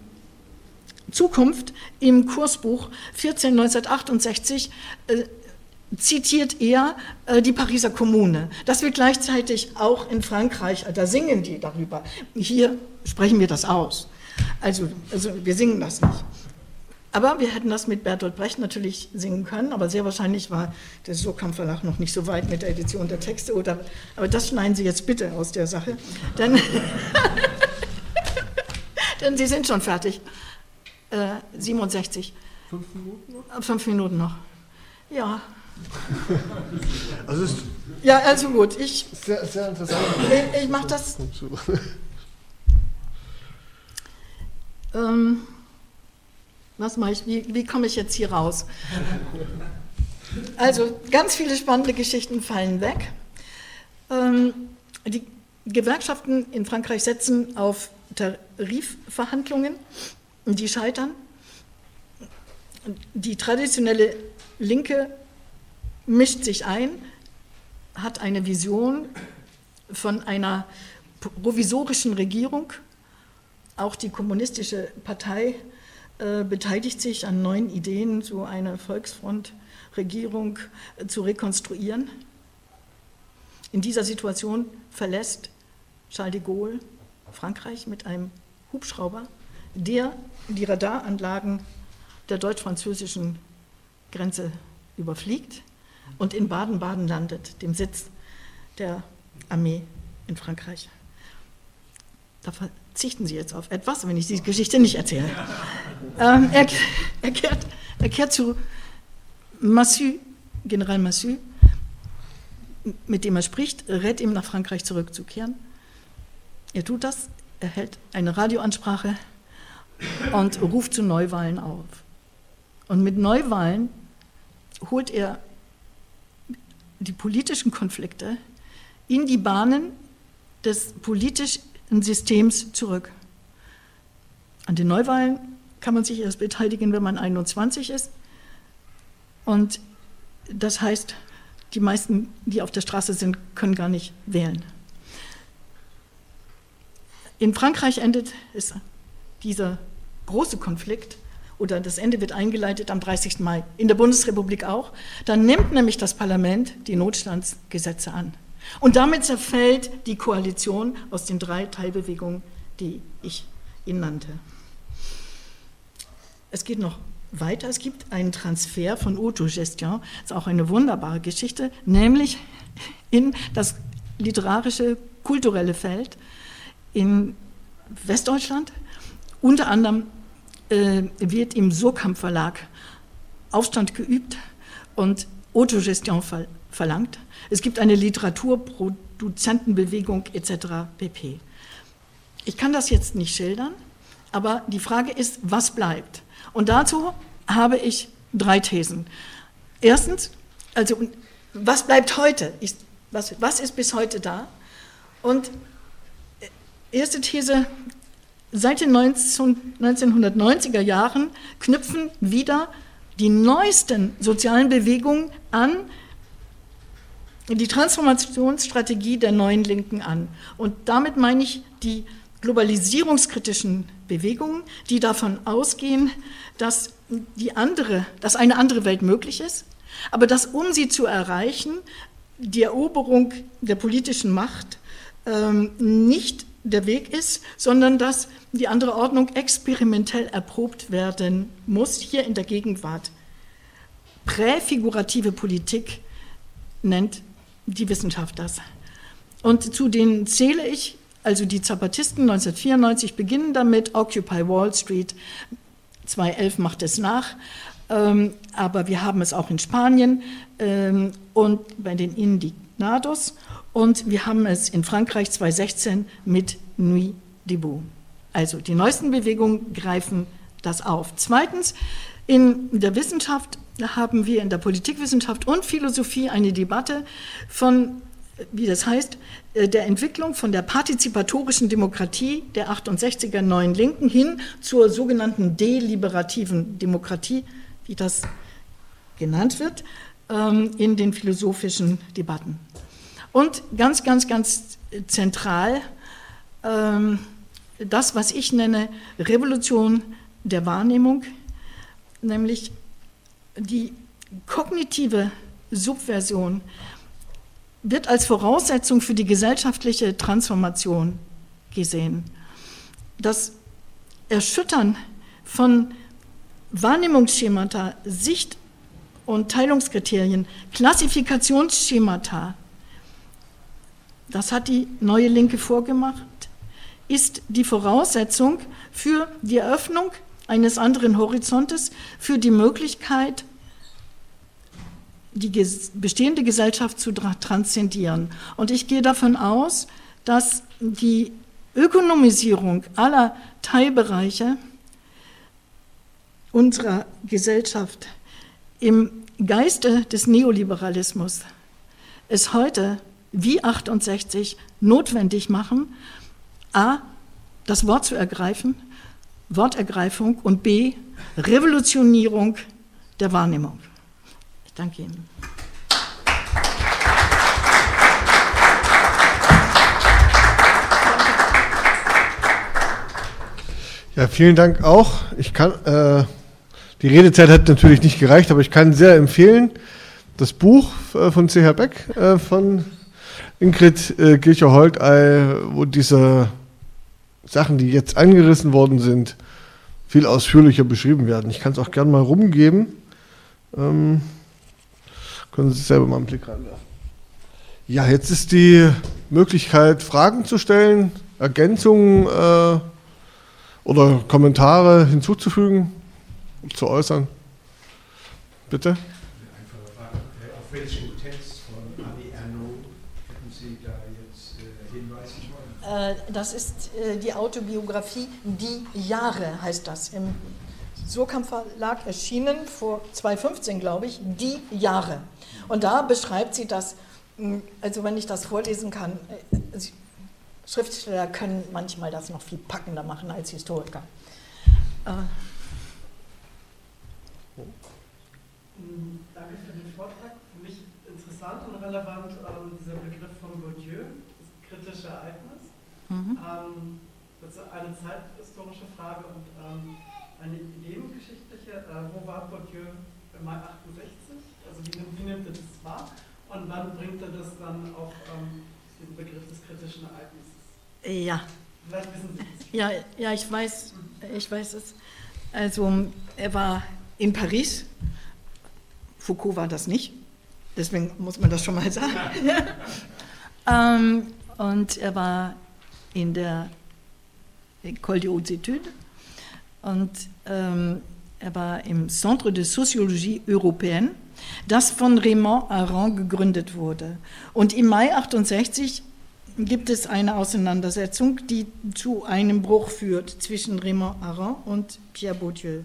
Zukunft im Kursbuch 14 1968 äh, zitiert er äh, die Pariser Kommune. Das wird gleichzeitig auch in Frankreich, da singen die darüber. Hier sprechen wir das aus. Also, also wir singen das nicht. Aber wir hätten das mit Bertolt Brecht natürlich singen können, aber sehr wahrscheinlich war der Surkamp Verlag noch nicht so weit mit der Edition der Texte. Oder, aber das schneiden Sie jetzt bitte aus der Sache, denn, *laughs* denn Sie sind schon fertig. 67. Äh, Fünf Minuten noch? Fünf Minuten noch. Ja. Also ja, also gut. Ich, sehr, sehr interessant. Ich, ich mache das. Ähm, was mache ich? Wie, wie komme ich jetzt hier raus? Also ganz viele spannende Geschichten fallen weg. Ähm, die Gewerkschaften in Frankreich setzen auf Tarifverhandlungen die scheitern. Die traditionelle Linke mischt sich ein, hat eine Vision von einer provisorischen Regierung. Auch die kommunistische Partei äh, beteiligt sich an neuen Ideen, so eine Volksfrontregierung äh, zu rekonstruieren. In dieser Situation verlässt Charles de Gaulle Frankreich mit einem Hubschrauber der die Radaranlagen der deutsch-französischen Grenze überfliegt und in Baden-Baden landet, dem Sitz der Armee in Frankreich. Da verzichten Sie jetzt auf etwas, wenn ich die Geschichte nicht erzähle. Ähm, er, er, kehrt, er, kehrt, zu Massu, General Massu, mit dem er spricht, rät ihm nach Frankreich zurückzukehren. Er tut das, er hält eine Radioansprache und ruft zu Neuwahlen auf. Und mit Neuwahlen holt er die politischen Konflikte in die Bahnen des politischen Systems zurück. An den Neuwahlen kann man sich erst beteiligen, wenn man 21 ist. Und das heißt, die meisten, die auf der Straße sind, können gar nicht wählen. In Frankreich endet es, dieser große Konflikt oder das Ende wird eingeleitet am 30. Mai, in der Bundesrepublik auch. Dann nimmt nämlich das Parlament die Notstandsgesetze an. Und damit zerfällt die Koalition aus den drei Teilbewegungen, die ich Ihnen nannte. Es geht noch weiter. Es gibt einen Transfer von Autogestion, das ist auch eine wunderbare Geschichte, nämlich in das literarische, kulturelle Feld in Westdeutschland. Unter anderem äh, wird im Surkamp Verlag Aufstand geübt und Autogestion ver verlangt. Es gibt eine Literaturproduzentenbewegung etc. pp. Ich kann das jetzt nicht schildern, aber die Frage ist, was bleibt? Und dazu habe ich drei Thesen. Erstens, also was bleibt heute? Was, was ist bis heute da? Und äh, erste These, seit den 19, 1990er Jahren knüpfen wieder die neuesten sozialen Bewegungen an die Transformationsstrategie der neuen Linken an. Und damit meine ich die globalisierungskritischen Bewegungen, die davon ausgehen, dass, die andere, dass eine andere Welt möglich ist, aber dass, um sie zu erreichen, die Eroberung der politischen Macht ähm, nicht der Weg ist, sondern dass die andere Ordnung experimentell erprobt werden muss, hier in der Gegenwart. Präfigurative Politik nennt die Wissenschaft das. Und zu denen zähle ich also die Zapatisten 1994 beginnen damit, Occupy Wall Street 2011 macht es nach, ähm, aber wir haben es auch in Spanien ähm, und bei den Indignados und wir haben es in Frankreich 2016 mit Nuit debout. Also die neuesten Bewegungen greifen das auf. Zweitens, in der Wissenschaft haben wir in der Politikwissenschaft und Philosophie eine Debatte von wie das heißt, äh, der Entwicklung von der partizipatorischen Demokratie der 68er Neuen Linken hin zur sogenannten deliberativen Demokratie, wie das genannt wird, ähm, in den philosophischen Debatten. Und ganz, ganz, ganz zentral ähm, das, was ich nenne Revolution der Wahrnehmung, nämlich die kognitive Subversion wird als Voraussetzung für die gesellschaftliche Transformation gesehen. Das Erschüttern von Wahrnehmungsschemata, Sicht- und Teilungskriterien, Klassifikationsschemata, das hat die neue Linke vorgemacht, ist die Voraussetzung für die Eröffnung eines anderen Horizontes, für die Möglichkeit, die bestehende Gesellschaft zu transzendieren. Und ich gehe davon aus, dass die Ökonomisierung aller Teilbereiche unserer Gesellschaft im Geiste des Neoliberalismus es heute wie 68 notwendig machen, a, das Wort zu ergreifen, Wortergreifung und b, Revolutionierung der Wahrnehmung. Ich danke Ihnen. Ja, vielen Dank auch. Ich kann, äh, die Redezeit hat natürlich nicht gereicht, aber ich kann sehr empfehlen, das Buch äh, von C.H. Beck, äh, von Ingrid äh, Kircher-Holtei, wo diese Sachen, die jetzt angerissen worden sind, viel ausführlicher beschrieben werden. Ich kann es auch gerne mal rumgeben. Ähm, können Sie sich selber mal einen Blick reinwerfen. Ja, jetzt ist die Möglichkeit, Fragen zu stellen, Ergänzungen äh, oder Kommentare hinzuzufügen, zu äußern. Bitte? Auf welchen Text von Annie Ernaux hätten Sie da jetzt äh, Hinweise? Äh, das ist äh, die Autobiografie Die Jahre, heißt das. Im Surkamp Verlag erschienen, vor 2015, glaube ich, Die Jahre. Und da beschreibt sie das, hm, also wenn ich das vorlesen kann, äh, Schriftsteller können manchmal das noch viel packender machen als Historiker. Äh. Danke für den Vortrag. Für mich interessant und relevant ähm, dieser Begriff von Bourdieu, das kritische Ereignis. Mhm. Ähm, das ist eine zeithistorische Frage und ähm, eine ideengeschichtliche. Äh, wo war Bourdieu im Mai 68? Also wie, wie, nimmt er das wahr? Und wann bringt er das dann auf ähm, diesen Begriff des kritischen Ereignisses? Ja. Vielleicht wissen Sie es. Ja, ja, ich weiß, ich weiß es. Also er war in Paris. Foucault war das nicht. Deswegen muss man das schon mal sagen. *laughs* ähm, und er war in der École des Hautes Études und ähm, er war im Centre de Sociologie Européenne, das von Raymond Aron gegründet wurde. Und im Mai 68 gibt es eine Auseinandersetzung, die zu einem Bruch führt zwischen Raymond Aron und Pierre Bourdieu.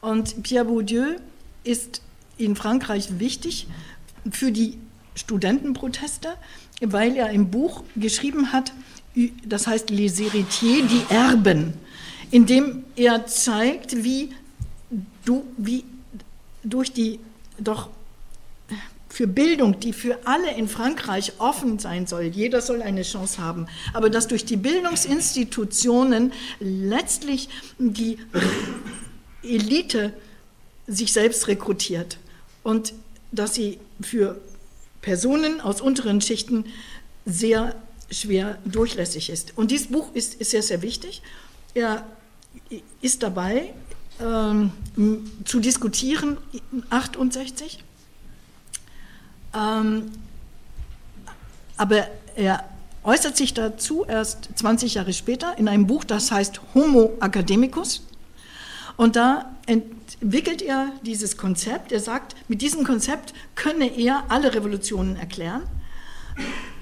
Und Pierre Bourdieu ist in Frankreich wichtig für die Studentenproteste, weil er im Buch geschrieben hat, das heißt Les Héritiers, die Erben, in dem er zeigt, wie, du, wie durch die doch für Bildung, die für alle in Frankreich offen sein soll, jeder soll eine Chance haben, aber dass durch die Bildungsinstitutionen letztlich die Elite sich selbst rekrutiert und dass sie für Personen aus unteren Schichten sehr schwer durchlässig ist. Und dieses Buch ist, ist sehr, sehr wichtig. Er ist dabei ähm, zu diskutieren, 68 ähm, aber er äußert sich dazu erst 20 Jahre später in einem Buch, das heißt Homo Academicus. Und da entwickelt er dieses Konzept. Er sagt, mit diesem Konzept könne er alle Revolutionen erklären.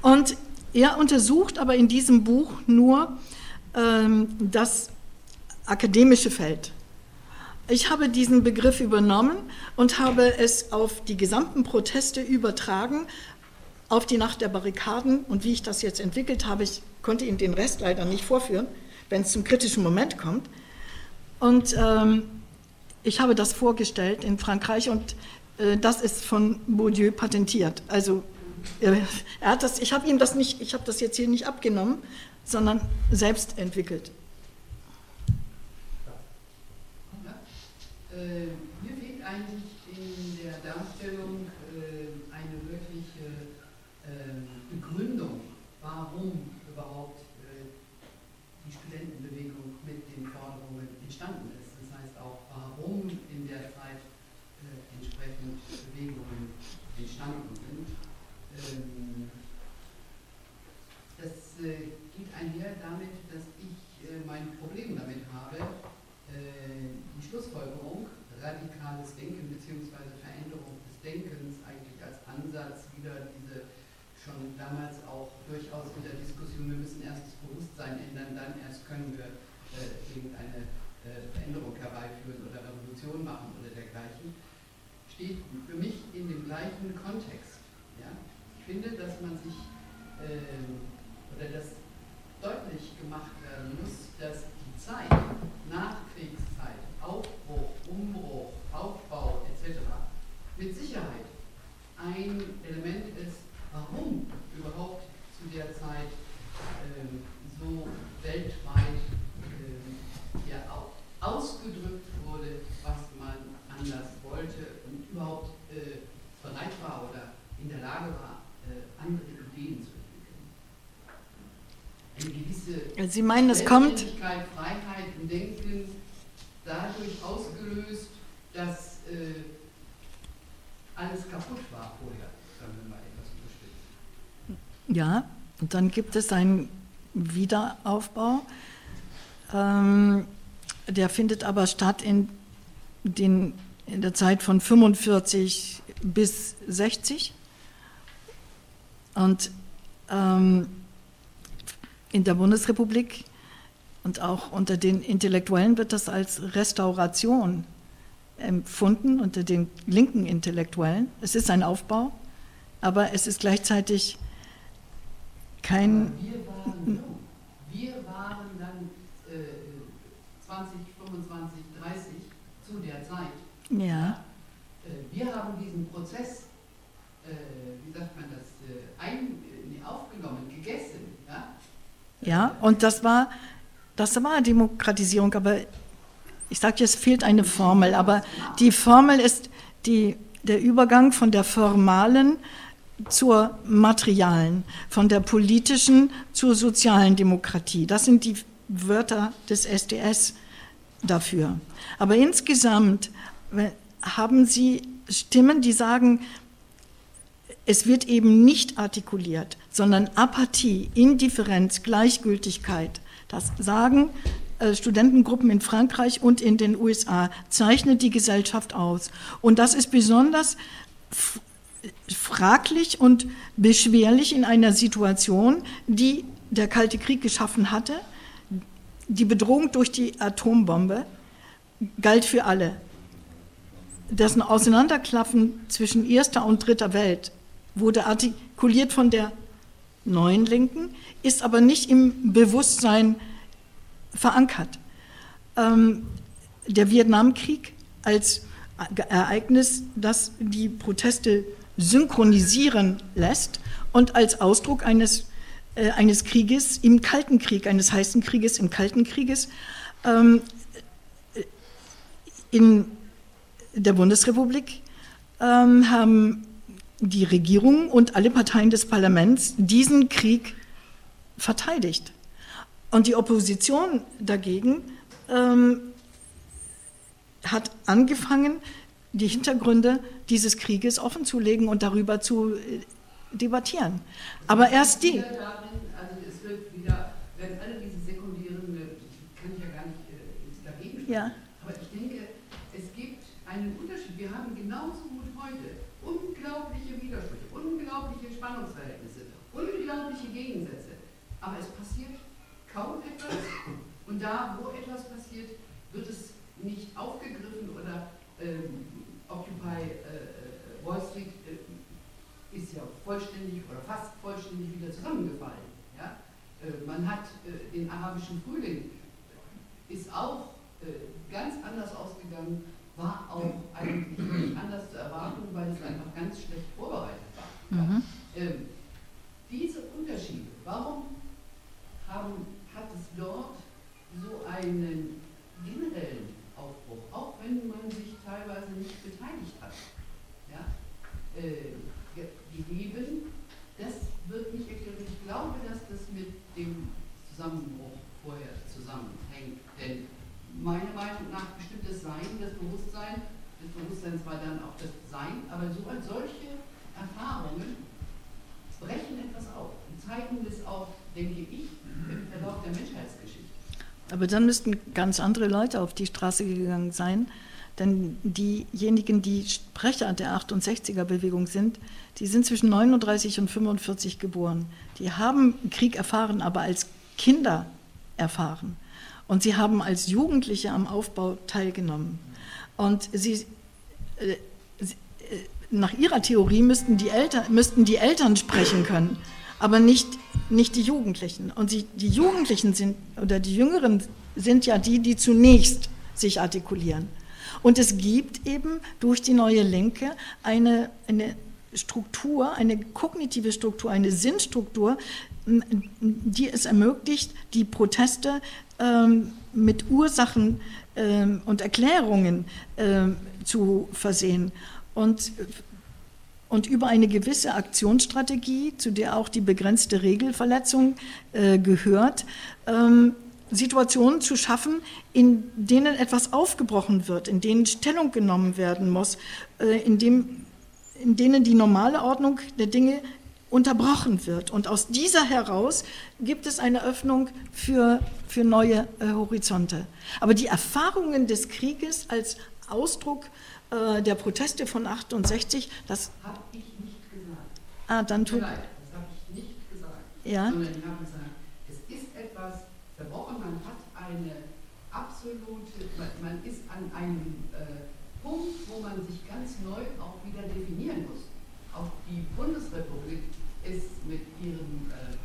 Und er untersucht aber in diesem Buch nur ähm, das akademische Feld. Ich habe diesen Begriff übernommen und habe es auf die gesamten Proteste übertragen, auf die Nacht der Barrikaden. Und wie ich das jetzt entwickelt habe, ich konnte Ihnen den Rest leider nicht vorführen, wenn es zum kritischen Moment kommt. Und ähm, ich habe das vorgestellt in Frankreich und äh, das ist von Bourdieu patentiert. Also er, hat das, ich habe ihm das nicht, ich habe das jetzt hier nicht abgenommen, sondern selbst entwickelt. äh, mir fehlt eigentlich in der Darstellung äh, eine wirkliche äh, Begründung, warum überhaupt äh, die Studentenbewegung mit den Forderungen entstanden ist. Das heißt auch, warum in der Zeit äh, entsprechend Bewegungen entstanden sind. Ähm, das äh, geht einher damit, dass ich Problem damit habe, die Schlussfolgerung, radikales Denken bzw. Veränderung des Denkens eigentlich als Ansatz wieder diese schon damals auch durchaus in der Diskussion, wir müssen erst das Bewusstsein ändern, dann erst können wir äh, irgendeine äh, Veränderung herbeiführen oder Revolution machen oder dergleichen, steht für mich in dem gleichen Kontext. Ja? Ich finde, dass man sich äh, oder dass deutlich gemacht werden muss, dass Zeit Nachkriegszeit, Aufbruch, Umbruch, Aufbau etc. mit Sicherheit ein Element ist, warum überhaupt zu der Zeit ähm, so weltweit ähm, ja, ausgedrückt wurde, was man anders wollte und überhaupt äh, bereit war oder in der Lage war, äh, andere Ideen zu entwickeln. Eine gewisse Sie meinen, es kommt Freiheit im Denken dadurch ausgelöst, dass äh, alles kaputt war vorher, sagen wir mal etwas überspitzt. Ja, dann gibt es einen Wiederaufbau. Ähm, der findet aber statt in, den, in der Zeit von 45 bis 60. Und ähm, in der Bundesrepublik und auch unter den Intellektuellen wird das als Restauration empfunden, unter den linken Intellektuellen. Es ist ein Aufbau, aber es ist gleichzeitig kein. Wir waren, wir waren dann äh, 20, 25, 30 zu der Zeit. Ja. Äh, wir haben diesen Prozess, äh, wie sagt man das, äh, ein, äh, aufgenommen, gegessen. Ja, ja und das war, das war Demokratisierung, aber ich sage es fehlt eine Formel, aber die Formel ist die, der Übergang von der formalen zur materialen, von der politischen zur sozialen Demokratie. Das sind die Wörter des SDS dafür. Aber insgesamt haben Sie Stimmen, die sagen, es wird eben nicht artikuliert, sondern Apathie, Indifferenz, Gleichgültigkeit. Das sagen äh, Studentengruppen in Frankreich und in den USA, zeichnet die Gesellschaft aus. Und das ist besonders fraglich und beschwerlich in einer Situation, die der Kalte Krieg geschaffen hatte. Die Bedrohung durch die Atombombe galt für alle. Das Auseinanderklaffen zwischen erster und dritter Welt wurde artikuliert von der neuen Linken, ist aber nicht im Bewusstsein verankert. Ähm, der Vietnamkrieg als Ereignis, das die Proteste synchronisieren lässt und als Ausdruck eines, äh, eines Krieges im Kalten Krieg, eines heißen Krieges im Kalten Krieges. Ähm, in der Bundesrepublik ähm, haben die Regierung und alle Parteien des Parlaments diesen Krieg verteidigt. Und die Opposition dagegen ähm, hat angefangen, die Hintergründe dieses Krieges offenzulegen und darüber zu äh, debattieren. Aber erst die. Also es wird wieder, werden alle diese sekundären, kann ja gar nicht dagegen sprechen. Aber ich denke, es gibt einen Unterschied. Wir haben genauso gut heute unglaubliche Widersprüche, unglaubliche Spannungsverhältnisse, unglaubliche Gegensätze. Aber es passiert kaum etwas. Und da, wo etwas passiert, wird es nicht aufgegriffen oder ähm, Occupy äh, Wall Street äh, ist ja vollständig oder fast vollständig wieder zusammengefallen. Ja? Äh, man hat äh, den arabischen Frühling, ist auch äh, ganz anders ausgegangen, war auch eigentlich nicht anders zu erwarten, weil es einfach ganz schlecht vorbereitet war. Mhm. Ähm, diese Unterschiede, warum haben, hat es dort so einen generellen Aufbruch, auch wenn man sich teilweise nicht beteiligt hat, ja, äh, gegeben. Das wird nicht erklärt. Ich glaube, dass das mit dem Zusammenbruch vorher zusammenhängt. Denn meiner Meinung nach bestimmt das Sein, das Bewusstsein, das Bewusstsein war dann auch das Sein, aber so als solche Erfahrungen brechen etwas auf und zeigen das auch, denke ich, im Verlauf der Menschheitsgeschichte. Aber dann müssten ganz andere Leute auf die Straße gegangen sein. Denn diejenigen, die Sprecher der 68er-Bewegung sind, die sind zwischen 39 und 45 geboren. Die haben Krieg erfahren, aber als Kinder erfahren. Und sie haben als Jugendliche am Aufbau teilgenommen. Und sie, äh, äh, nach ihrer Theorie müssten die, Eltern, müssten die Eltern sprechen können aber nicht, nicht die Jugendlichen. Und die, die Jugendlichen sind, oder die Jüngeren sind ja die, die zunächst sich artikulieren. Und es gibt eben durch die neue Linke eine, eine Struktur, eine kognitive Struktur, eine Sinnstruktur, die es ermöglicht, die Proteste ähm, mit Ursachen ähm, und Erklärungen ähm, zu versehen. Und und über eine gewisse Aktionsstrategie, zu der auch die begrenzte Regelverletzung äh, gehört, ähm, Situationen zu schaffen, in denen etwas aufgebrochen wird, in denen Stellung genommen werden muss, äh, in, dem, in denen die normale Ordnung der Dinge unterbrochen wird. Und aus dieser heraus gibt es eine Öffnung für, für neue äh, Horizonte. Aber die Erfahrungen des Krieges als Ausdruck äh, der Proteste von 68, das... Habe ich nicht gesagt. Ah, dann tut... Vielleicht, das habe ich nicht gesagt. Ja. Sondern ich habe gesagt, es ist etwas verbrochen, man hat eine absolute, man, man ist an einem äh, Punkt, wo man sich ganz neu auch wieder definieren muss. Auch die Bundesrepublik ist mit ihrem... Äh,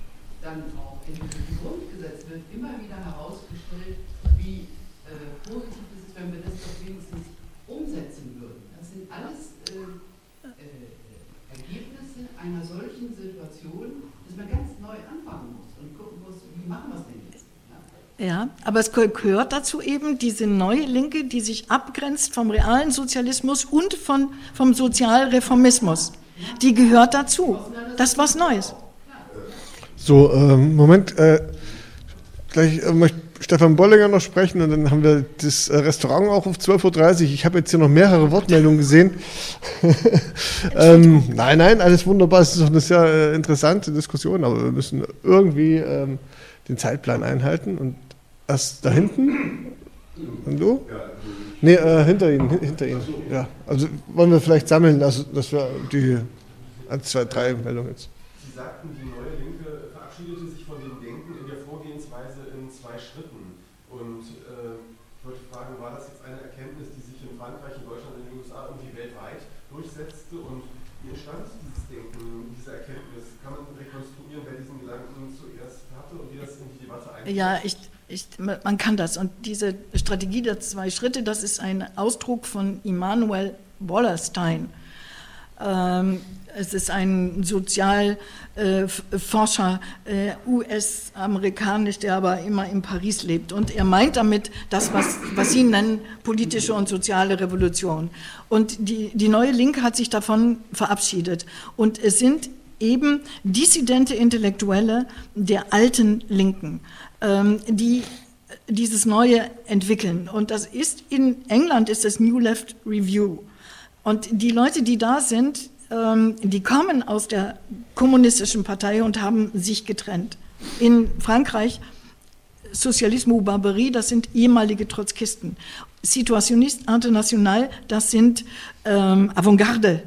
dann auch in dem Grundgesetz wird immer wieder herausgestellt, wie äh, positiv es ist, wenn wir das doch wenigstens einer solchen Situation, dass man ganz neu anfangen muss und gucken muss, wie machen wir es denn jetzt? Ja, aber es gehört dazu eben diese neue Linke, die sich abgrenzt vom realen Sozialismus und von, vom Sozialreformismus. Die gehört dazu. Das ist was Neues. So, ähm, Moment. Äh, gleich äh, möchte Stefan Bollinger noch sprechen und dann haben wir das äh, Restaurant auch auf 12.30 Uhr. Ich habe jetzt hier noch mehrere Wortmeldungen gesehen. *laughs* ähm, nein, nein, alles wunderbar. Es ist doch eine sehr äh, interessante Diskussion, aber wir müssen irgendwie ähm, den Zeitplan einhalten und Erst da hinten? Und du? Ja. Nee, äh, hinter Ihnen, hinter Ihnen. Ja. Also wollen wir vielleicht sammeln, also, dass wir die 1, 2, 3 Meldungen jetzt. Sie sagten, die neue Linke verabschiedete sich von dem Denken in der Vorgehensweise in zwei Schritten. Und äh, ich wollte fragen, war das jetzt eine Erkenntnis, die sich in Frankreich, in Deutschland, in den USA irgendwie weltweit durchsetzte? Und wie entstand dieses Denken, diese Erkenntnis? Kann man rekonstruieren, wer diesen Gedanken zuerst hatte und wie das in die Debatte einfließt? Ja, ich ich, man kann das. Und diese Strategie der zwei Schritte, das ist ein Ausdruck von Immanuel Wallerstein. Ähm, es ist ein Sozialforscher, äh, äh, US-amerikanisch, der aber immer in Paris lebt. Und er meint damit das, was, was Sie nennen, politische und soziale Revolution. Und die, die neue Linke hat sich davon verabschiedet. Und es sind eben dissidente Intellektuelle der alten Linken. Ähm, die dieses Neue entwickeln. Und das ist in England ist das New Left Review. Und die Leute, die da sind, ähm, die kommen aus der kommunistischen Partei und haben sich getrennt. In Frankreich Sozialismo Barbarie, das sind ehemalige Trotzkisten. Situationist International, das sind ähm, Avantgarde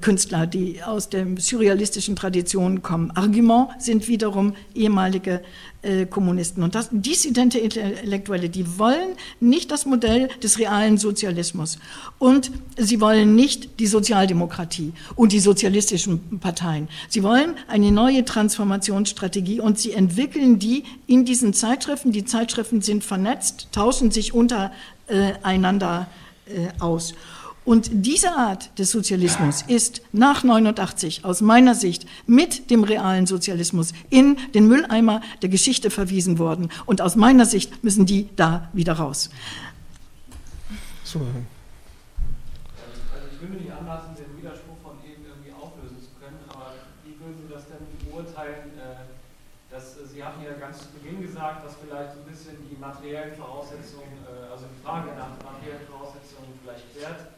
Künstler, die aus der surrealistischen Tradition kommen. Argument sind wiederum ehemalige äh, Kommunisten. Und das dissidente Intellektuelle, die wollen nicht das Modell des realen Sozialismus. Und sie wollen nicht die Sozialdemokratie und die sozialistischen Parteien. Sie wollen eine neue Transformationsstrategie und sie entwickeln die in diesen Zeitschriften. Die Zeitschriften sind vernetzt, tauschen sich untereinander äh, aus. Und diese Art des Sozialismus ist nach 89 aus meiner Sicht mit dem realen Sozialismus in den Mülleimer der Geschichte verwiesen worden. Und aus meiner Sicht müssen die da wieder raus. So. Also ich will mir nicht anlassen, den Widerspruch von eben irgendwie auflösen zu können, aber wie würden Sie das denn beurteilen? Äh, dass, äh, Sie hatten ja ganz zu Beginn gesagt, dass vielleicht ein bisschen die materiellen Voraussetzungen, äh, also die Frage nach materiellen Voraussetzungen vielleicht klärt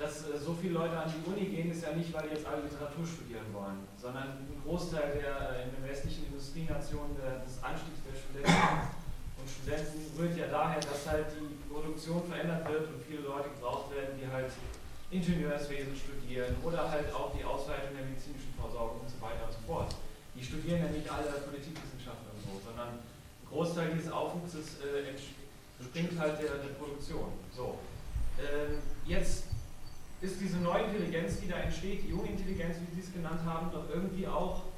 dass äh, so viele Leute an die Uni gehen, ist ja nicht, weil die jetzt alle Literatur studieren wollen, sondern ein Großteil der äh, in den westlichen Industrienationen der, des Anstiegs der Studenten und Studenten rührt ja daher, dass halt die Produktion verändert wird und viele Leute gebraucht werden, die halt Ingenieurswesen studieren oder halt auch die Ausweitung der medizinischen Versorgung und so weiter und so fort. Die studieren ja nicht alle Politikwissenschaften und so, sondern ein Großteil dieses Aufwuchses äh, entspringt halt der, der Produktion. So. Ähm, jetzt ist diese neue Intelligenz, die da entsteht, die junge Intelligenz, wie Sie es genannt haben, doch irgendwie auch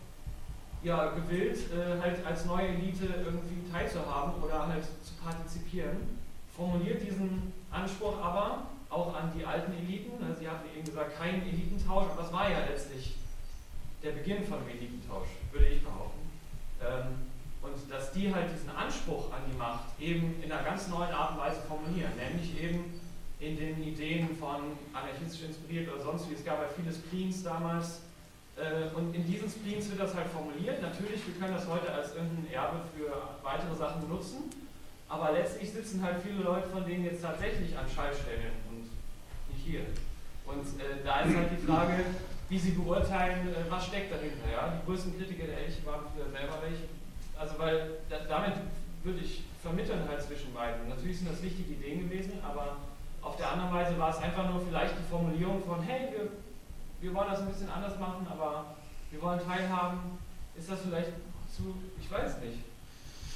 ja, gewillt, äh, halt als neue Elite irgendwie teilzuhaben oder halt zu partizipieren, formuliert diesen Anspruch aber auch an die alten Eliten. Also Sie hatten eben gesagt, kein Elitentausch, aber das war ja letztlich der Beginn von einem Elitentausch, würde ich behaupten. Ähm, und dass die halt diesen Anspruch an die Macht eben in einer ganz neuen Art und Weise formulieren, nämlich eben in den Ideen von anarchistisch inspiriert oder sonst wie. Es gab ja viele Spleens damals. Äh, und in diesen Spleens wird das halt formuliert. Natürlich, wir können das heute als irgendein Erbe für weitere Sachen benutzen. Aber letztlich sitzen halt viele Leute von denen jetzt tatsächlich an Schaltstellen und nicht hier. Und äh, da ist halt die Frage, wie sie beurteilen, äh, was steckt dahinter. Ja? Die größten Kritiker der Elche waren früher selber welche. Also weil da, damit würde ich vermitteln halt zwischen beiden. Natürlich sind das wichtige Ideen gewesen, aber auf der anderen Weise war es einfach nur vielleicht die Formulierung von, hey, wir, wir wollen das ein bisschen anders machen, aber wir wollen teilhaben. Ist das vielleicht zu, ich weiß nicht.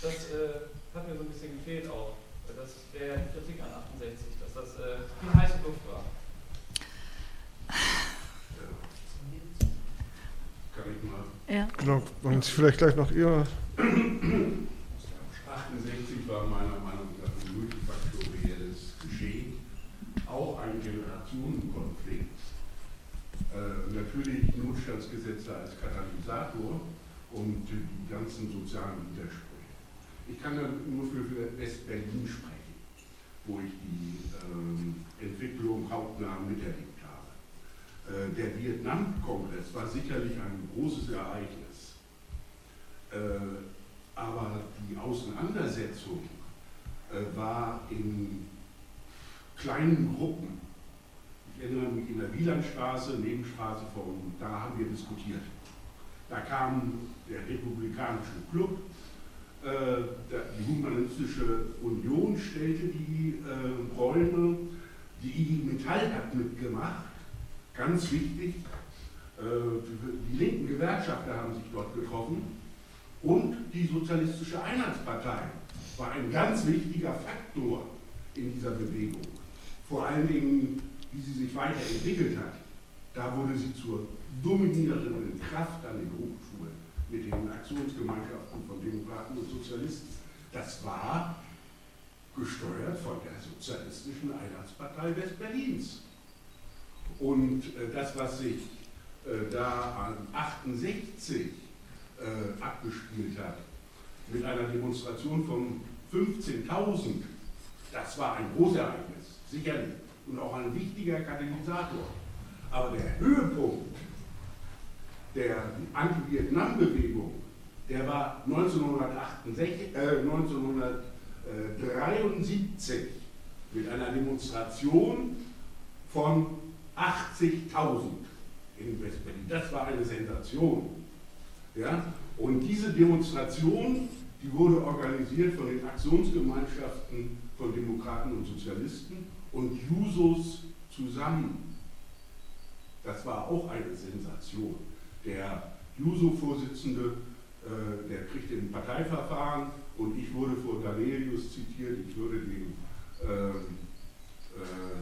Das äh, hat mir so ein bisschen gefehlt auch. Das wäre ja die Kritik an 68, dass das äh, viel heiße Luft war. Kann ich mal. Ja. Genau, und vielleicht gleich noch Ihr. 68 war meiner Meinung nach ein multifaktorielles Geschehen, auch ein Generationenkonflikt. Äh, natürlich Notstandsgesetze als Katalysator und die ganzen sozialen Widersprüche. Ich kann dann nur für, West-Berlin sprechen, wo ich die ähm, Entwicklung hautnah miterlebt habe. Äh, der Vietnam-Kongress war sicherlich ein großes Ereignis. Äh, aber die Auseinandersetzung äh, war in kleinen Gruppen. Ich erinnere mich in der Wielandstraße, Nebenstraße von, da haben wir diskutiert. Da kam der Republikanische Club, äh, die Humanistische Union stellte die äh, Räume, die IG Metall hat mitgemacht, ganz wichtig. Äh, die linken Gewerkschafter haben sich dort getroffen und die Sozialistische Einheitspartei war ein ganz wichtiger Faktor in dieser Bewegung. Vor allen Dingen, wie sie sich weiterentwickelt hat. Da wurde sie zur dominierenden Kraft an den Hochschulen mit den Aktionsgemeinschaften von Demokraten und Sozialisten. Das war gesteuert von der Sozialistischen Einheitspartei Westberlins. Und äh, das, was sich äh, da an 68 äh, abgespielt hat, mit einer Demonstration von 15.000, das war ein Großereignis, sicherlich, und auch ein wichtiger Katalysator. Aber der Höhepunkt der Anti-Vietnam-Bewegung, der war 1968, äh, 1973 mit einer Demonstration von 80.000 in Westberlin. Das war eine Sensation. Ja? Und diese Demonstration, die wurde organisiert von den Aktionsgemeinschaften von Demokraten und Sozialisten und Jusos zusammen. Das war auch eine Sensation. Der Juso-Vorsitzende, äh, der kriegte ein Parteiverfahren und ich wurde vor Danelius zitiert, ich würde den ähm, äh,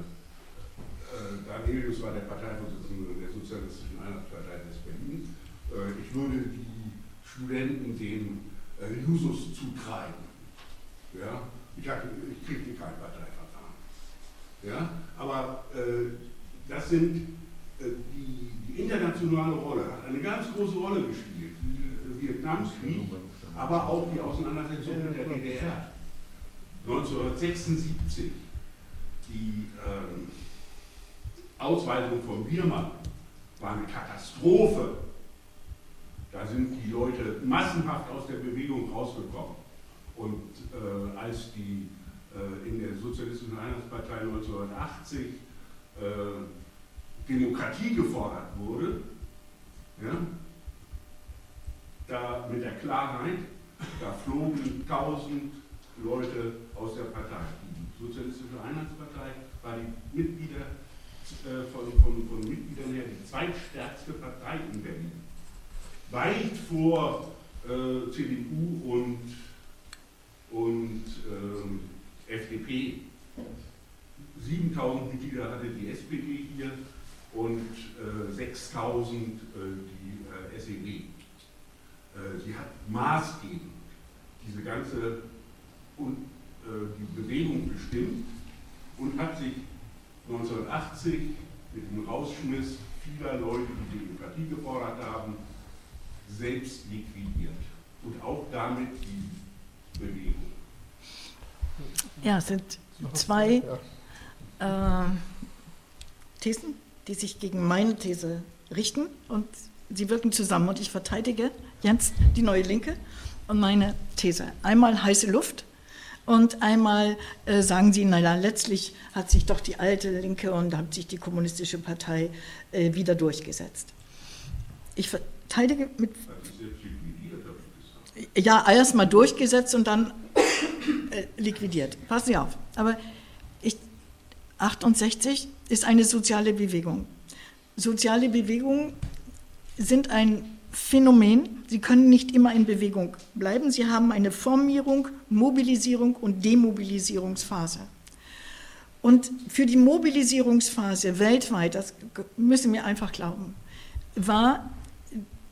äh, Danelius war der Parteivorsitzende der Sozialistischen Einheitspartei des Berlin äh, ich würde die Studenten den äh, Jusus zutreiben. Ja? Ich, ich kriegte kein Parteiverfahren. Ja? Aber äh, das sind äh, die, die, internationale Rolle, hat eine ganz große Rolle gespielt. Äh, Vietnamskrieg, aber auch die Auseinandersetzung mit der DDR. 1976, die ähm, Ausweisung von Birma war eine Katastrophe da sind die Leute massenhaft aus der Bewegung rausgekommen. Und äh, als die in der Sozialistischen Einheitspartei 1980 äh, Demokratie gefordert wurde, ja, da mit der Klarheit, da flogen tausend Leute aus der Partei. Die Sozialistische Einheitspartei war die Mitglieder äh, von, von, von Mitgliedern her die zweitstärkste Partei in Berlin weit vor äh, CDU und, und ähm, FDP. 7000 Mitglieder hatte die SPD hier und äh, 6000 äh, die äh, SED. Äh, sie hat maßgebend diese ganze und, äh, die Bewegung bestimmt und hat sich 1980 mit dem Rausschmiss vieler Leute, die Demokratie gefordert haben, selbst liquidiert und auch damit die Bewegung. Ja, es sind zwei äh, Thesen, die sich gegen meine These richten und sie wirken zusammen und ich verteidige jetzt die neue Linke und meine These. Einmal heiße Luft und einmal äh, sagen sie, naja, letztlich hat sich doch die alte Linke und hat sich die kommunistische Partei äh, wieder durchgesetzt. Ich verteidige mit. Ja, erstmal durchgesetzt und dann äh, liquidiert. Passen Sie auf. Aber ich, 68 ist eine soziale Bewegung. Soziale Bewegungen sind ein Phänomen. Sie können nicht immer in Bewegung bleiben. Sie haben eine Formierung, Mobilisierung und Demobilisierungsphase. Und für die Mobilisierungsphase weltweit, das müssen wir einfach glauben, war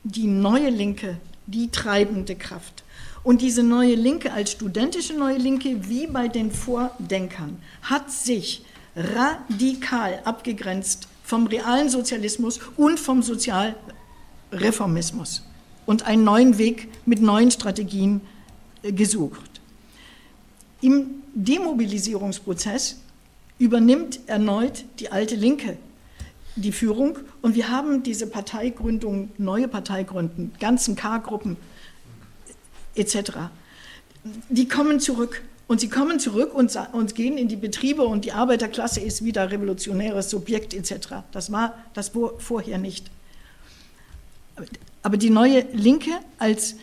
die neue Linke die treibende Kraft. Und diese neue Linke als studentische neue Linke, wie bei den Vordenkern, hat sich radikal abgegrenzt vom realen Sozialismus und vom Sozialreformismus und einen neuen Weg mit neuen Strategien äh, gesucht. Im Demobilisierungsprozess übernimmt erneut die alte Linke die Führung und wir haben diese Parteigründung, neue Parteigründen, ganzen K-Gruppen etc. Die kommen zurück und sie kommen zurück und, und, gehen in die Betriebe und die Arbeiterklasse ist wieder revolutionäres Subjekt etc. Das war das vorher nicht. Aber die neue Linke als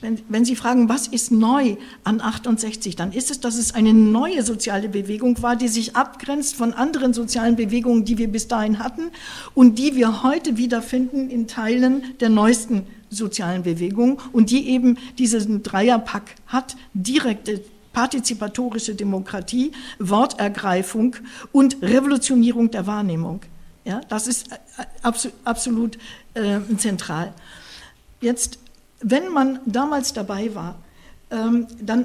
wenn, wenn, Sie fragen, was ist neu an 68, dann ist es, dass es eine neue soziale Bewegung war, die sich abgrenzt von anderen sozialen Bewegungen, die wir bis dahin hatten und die wir heute wiederfinden in Teilen der neuesten sozialen Bewegungen und die eben diesen Dreierpack hat, direkte partizipatorische Demokratie, Wortergreifung und Revolutionierung der Wahrnehmung. Ja, das ist absolut, absolut äh, zentral. Jetzt wenn man damals dabei war, ähm, dann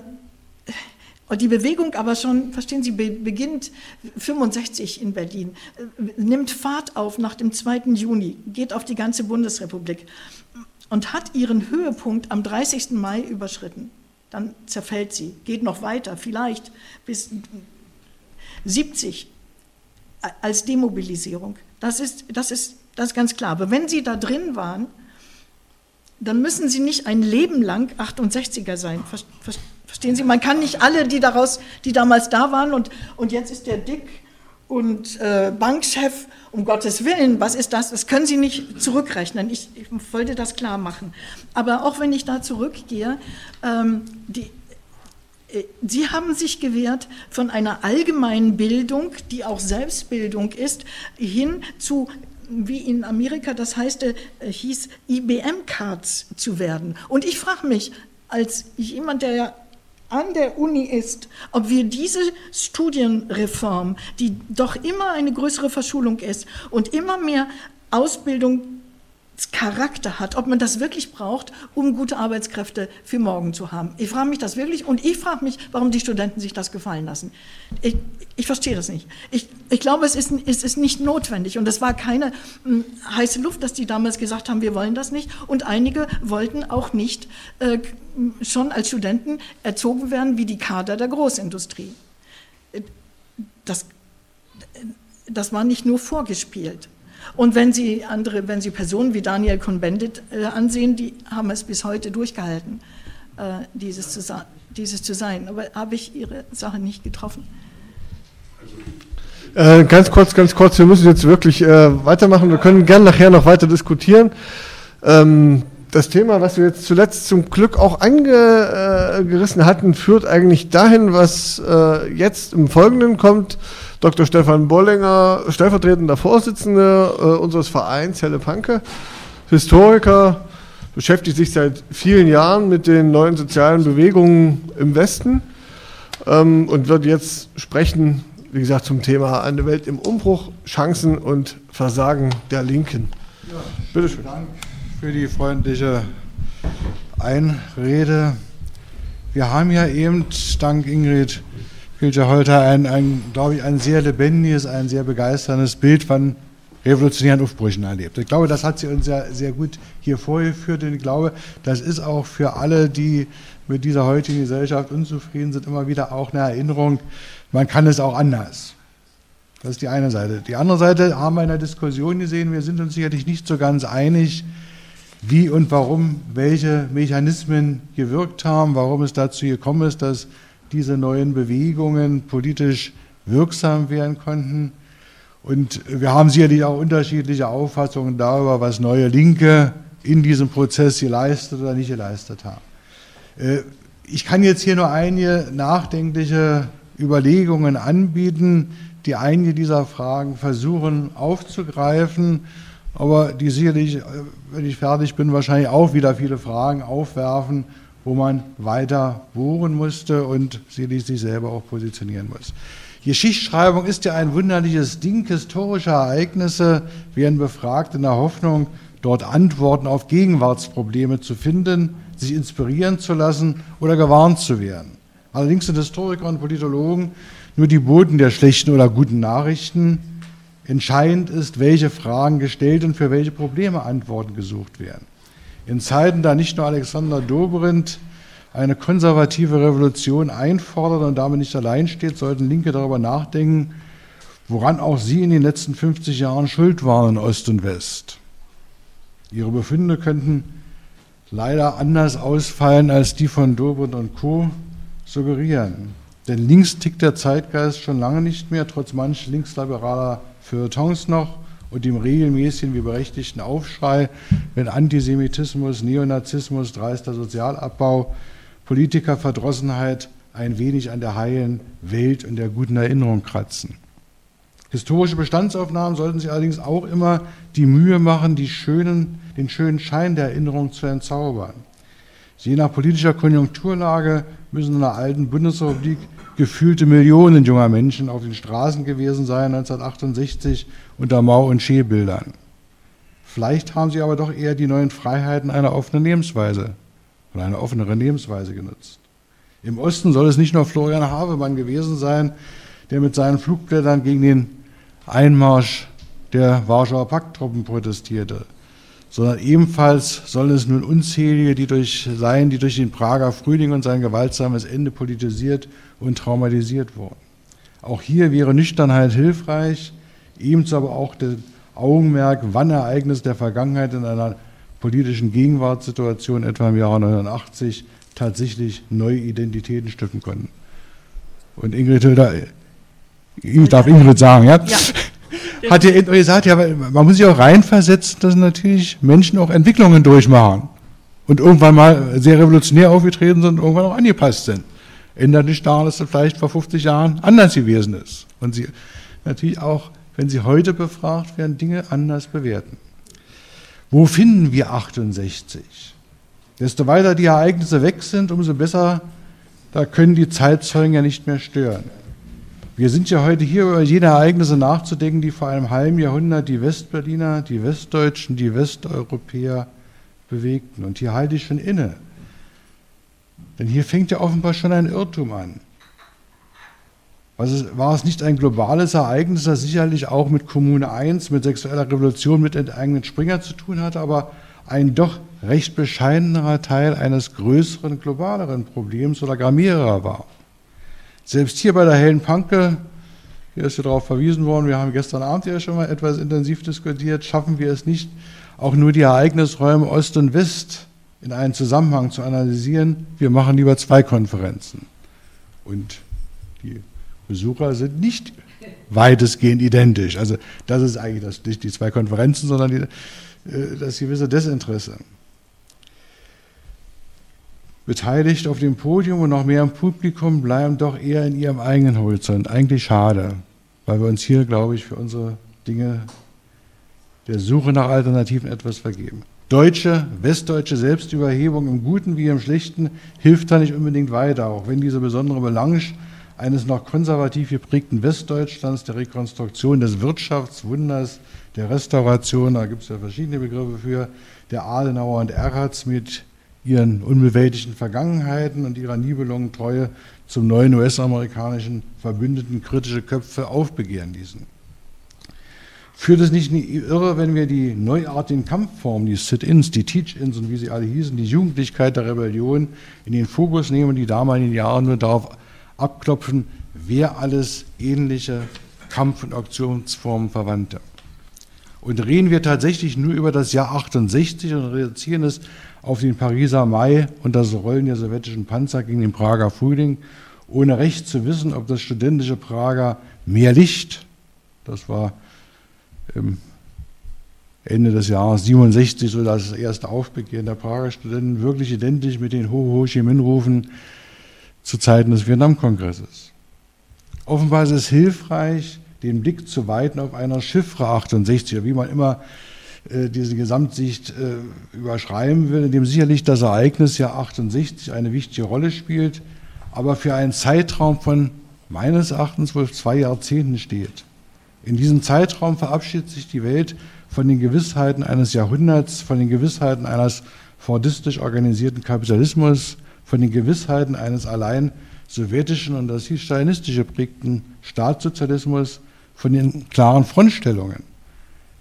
äh, die Bewegung aber schon, verstehen Sie, beginnt 65 in Berlin, äh, nimmt Fahrt auf nach dem 2. Juni, geht auf die ganze Bundesrepublik und hat ihren Höhepunkt am 30. Mai überschritten. Dann zerfällt sie, geht noch weiter, vielleicht bis 70 als Demobilisierung. Das ist, das ist, das ist ganz klar. Aber wenn Sie da drin waren, dann müssen sie nicht ein Leben lang 68er sein. Verstehen Sie? Man kann nicht alle, die daraus, die damals da waren und, und jetzt ist der Dick und äh, Bankchef, um Gottes Willen, was ist das? Das können Sie nicht zurückrechnen. Ich, ich wollte das klar machen. Aber auch wenn ich da zurückgehe, ähm, die, äh, Sie haben sich gewehrt von einer allgemeinen Bildung, die auch Selbstbildung ist, hin zu wie in Amerika das heißt, äh, hieß, IBM-Cards zu werden. Und ich frage mich, als jemand, der ja an der Uni ist, ob wir diese Studienreform, die doch immer eine größere Verschulung ist und immer mehr Ausbildung Charakter hat, ob man das wirklich braucht, um gute Arbeitskräfte für morgen zu haben. Ich frage mich das wirklich und ich frage mich, warum die Studenten sich das gefallen lassen. Ich, ich verstehe das nicht. Ich, ich glaube, es ist, es ist nicht notwendig und es war keine mh, hm, heiße Luft, dass die damals gesagt haben, wir wollen das nicht und einige wollten auch nicht äh, schon als Studenten erzogen werden wie die Kader der Großindustrie. Das, das war nicht nur vorgespielt. Und wenn Sie andere, wenn Sie Personen wie Daniel Cohn-Bendit äh, ansehen, die haben es bis heute durchgehalten, äh, dieses, zu, dieses zu sein. Aber habe ich Ihre Sache nicht getroffen? Äh, ganz kurz, ganz kurz, wir müssen jetzt wirklich äh, weitermachen. Wir können gerne nachher noch weiter diskutieren. Ähm, das Thema, was wir jetzt zuletzt zum Glück auch angerissen hatten, führt eigentlich dahin, was jetzt im Folgenden kommt. Dr. Stefan Bollinger, stellvertretender Vorsitzender äh, unseres Vereins Helle Panke, Historiker, beschäftigt sich seit vielen Jahren mit den neuen sozialen Bewegungen im Westen ähm, und wird jetzt sprechen, wie gesagt, zum Thema Eine Welt im Umbruch, Chancen und Versagen der Linken. Ja, Bitte schön. Dank für die freundliche Einrede. Wir haben ja eben, dank Ingrid Hilde Holter ein, ein glaube ich, ein sehr lebendiges, ein sehr begeisterndes Bild von revolutionären Aufbrüchen erlebt. Ich glaube, das hat sie uns ja sehr gut hier vorgeführt und ich glaube, das ist auch für alle, die mit dieser heutigen Gesellschaft unzufrieden sind, immer wieder auch eine Erinnerung, man kann es auch anders. Das ist die eine Seite. Die andere Seite haben wir in der Diskussion gesehen, wir sind uns sicherlich nicht so ganz einig, wie und warum welche Mechanismen gewirkt haben, warum es dazu gekommen ist, dass diese neuen Bewegungen politisch wirksam werden konnten. Und wir haben sicherlich auch unterschiedliche Auffassungen darüber, was neue Linke in diesem Prozess geleistet oder nicht geleistet haben. Äh, ich kann jetzt hier nur einige nachdenkliche Überlegungen anbieten, die einige dieser Fragen versuchen aufzugreifen aber die sicherlich, äh, wenn ich fertig bin, wahrscheinlich auch wieder viele Fragen aufwerfen, wo man weiter bohren musste und sicherlich sich selber auch positionieren muss. Geschichtsschreibung ist ja ein wunderliches Ding. Historische Ereignisse werden befragt in der Hoffnung, dort Antworten auf Gegenwartsprobleme zu finden, sich inspirieren zu lassen oder gewarnt zu werden. Allerdings sind Historiker und Politologen nur die Boten der schlechten oder guten Nachrichten. Entscheidend ist, welche Fragen gestellt und für welche Probleme Antworten gesucht werden. In Zeiten, da nicht nur Alexander Dobrindt eine konservative Revolution einfordert und damit nicht allein steht, sollten Linke darüber nachdenken, woran auch sie in den letzten 50 Jahren schuld waren in Ost und West. Ihre Befunde könnten leider anders ausfallen, als die von Dobrindt und Co. suggerieren. Denn links tickt der Zeitgeist schon lange nicht mehr, trotz manch linksliberaler Feuilletons noch und dem regelmäßigen wie berechtigten Aufschrei, wenn Antisemitismus, Neonazismus, dreister Sozialabbau, Politikerverdrossenheit ein wenig an der heilen Welt und der guten Erinnerung kratzen. Historische Bestandsaufnahmen sollten sich allerdings auch immer die Mühe machen, die schönen, den schönen Schein der Erinnerung zu entzaubern. Je nach politischer Konjunkturlage müssen in der alten Bundesrepublik gefühlte Millionen junger Menschen auf den Straßen gewesen sein 1968 unter Mau- und Schee-Bildern. Vielleicht haben sie aber doch eher die neuen Freiheiten einer offenen Lebensweise oder einer offeneren Lebensweise genutzt. Im Osten soll es nicht nur Florian Havemann gewesen sein, der mit seinen Flugblättern gegen den Einmarsch der Warschauer Pakttruppen protestierte, sondern ebenfalls sollen es nun unzählige die durch, sein, die durch den Prager Frühling und sein gewaltsames Ende politisiert und traumatisiert wurden. Auch hier wäre Nüchternheit hilfreich, ebenso aber auch der Augenmerk, wann Ereignisse der Vergangenheit in einer politischen Gegenwartssituation, etwa im Jahre 89, tatsächlich neue Identitäten stiften konnten. Und Ingrid Hülder, ich darf Ingrid sagen, ja? ja. *laughs* Hat ja gesagt, ja, man muss sich auch reinversetzen, dass natürlich Menschen auch Entwicklungen durchmachen und irgendwann mal sehr revolutionär aufgetreten sind und irgendwann auch angepasst sind. Ändert nicht daran, dass es vielleicht vor 50 Jahren anders gewesen ist. Und sie natürlich auch, wenn sie heute befragt werden, Dinge anders bewerten. Wo finden wir 68? Desto weiter die Ereignisse weg sind, umso besser, da können die Zeitzeugen ja nicht mehr stören. Wir sind ja heute hier, über jene Ereignisse nachzudenken, die vor einem halben Jahrhundert die Westberliner, die Westdeutschen, die Westeuropäer bewegten. Und hier halte ich schon inne. Denn hier fängt ja offenbar schon ein Irrtum an. Also war es nicht ein globales Ereignis, das sicherlich auch mit Kommune 1, mit sexueller Revolution, mit enteigenen Springer zu tun hatte, aber ein doch recht bescheidener Teil eines größeren, globaleren Problems oder gar mehrerer war. Selbst hier bei der hellen Panke, hier ist ja darauf verwiesen worden, wir haben gestern Abend ja schon mal etwas intensiv diskutiert, schaffen wir es nicht, auch nur die Ereignisräume Ost und West in einen Zusammenhang zu analysieren. Wir machen lieber zwei Konferenzen. Und Besucher sind nicht weitestgehend identisch. Also das ist eigentlich das, nicht die zwei Konferenzen, sondern die, äh, das gewisse Desinteresse beteiligt auf dem Podium und noch mehr im Publikum bleiben doch eher in ihrem eigenen Horizont. Eigentlich schade, weil wir uns hier, glaube ich, für unsere Dinge der Suche nach Alternativen etwas vergeben. Deutsche, westdeutsche Selbstüberhebung im Guten wie im Schlechten hilft da nicht unbedingt weiter, auch wenn diese besondere Melange eines noch konservativ geprägten Westdeutschlands, der Rekonstruktion des Wirtschaftswunders, der Restauration, da gibt es ja verschiedene Begriffe für, der Adenauer und Erhards mit ihren unbewältigten Vergangenheiten und ihrer Nibelungen Treue zum neuen US-amerikanischen Verbündeten kritische Köpfe aufbegehren ließen. Führt es nicht irre, wenn wir die neuartigen Kampfformen, die Sit-ins, die Teach-ins und wie sie alle hießen, die Jugendlichkeit der Rebellion in den Fokus nehmen die damaligen Jahre nur darauf abklopfen, wer alles ähnliche Kampf- und Auktionsformen verwandte. Und reden wir tatsächlich nur über das Jahr 68 und reduzieren es auf den Pariser Mai und das Rollen der sowjetischen Panzer gegen den Prager Frühling, ohne recht zu wissen, ob das studentische Prager mehr Licht, das war Ende des Jahres 67 so das erste Aufbegehren der Prager Studenten, wirklich identisch mit den Ho-Ho Chi Minh-Rufen zu Zeiten des Vietnamkongresses. Offenbar ist es hilfreich, den Blick zu weiten auf einer Chiffre 68, wie man immer äh, diese Gesamtsicht äh, überschreiben will, in dem sicherlich das Ereignis Jahr 68 eine wichtige Rolle spielt, aber für einen Zeitraum von meines Erachtens wohl zwei Jahrzehnten steht. In diesem Zeitraum verabschiedet sich die Welt von den Gewissheiten eines Jahrhunderts, von den Gewissheiten eines fordistisch organisierten Kapitalismus, von den Gewissheiten eines allein sowjetischen und das hieß stalinistische geprägten Staatssozialismus, von den klaren Frontstellungen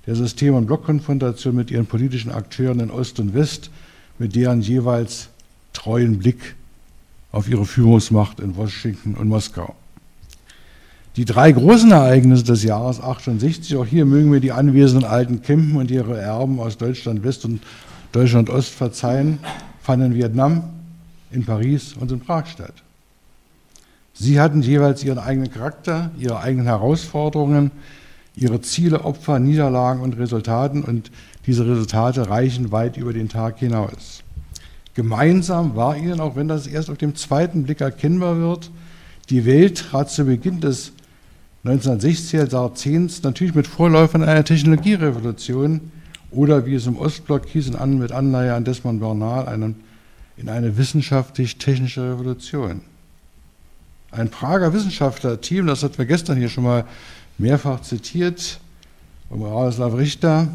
der System- und Blockkonfrontation mit ihren politischen Akteuren in Ost und West, mit deren jeweils treuen Blick auf ihre Führungsmacht in Washington und Moskau. Die drei großen Ereignisse des Jahres 68, auch hier mögen wir die anwesenden alten Campen und ihre Erben aus Deutschland West und Deutschland Ost verzeihen, fanden Vietnam, in Paris und in Prag statt. Sie hatten jeweils ihren eigenen Charakter, ihre eigenen Herausforderungen, ihre Ziele, Opfer, Niederlagen und Resultaten und diese Resultate reichen weit über den Tag hinaus. Gemeinsam war ihnen, auch wenn das erst auf dem zweiten Blick erkennbar wird, die Welt trat zu Beginn des 1960er Jahrzehnts natürlich mit Vorläufern einer Technologierevolution oder wie es im Ostblock hieß, mit Anleihe an Desmond Bernal, einem, in eine wissenschaftlich-technische Revolution. Ein Prager Wissenschaftlerteam, das hatten wir gestern hier schon mal mehrfach zitiert, um Radoslav Richter,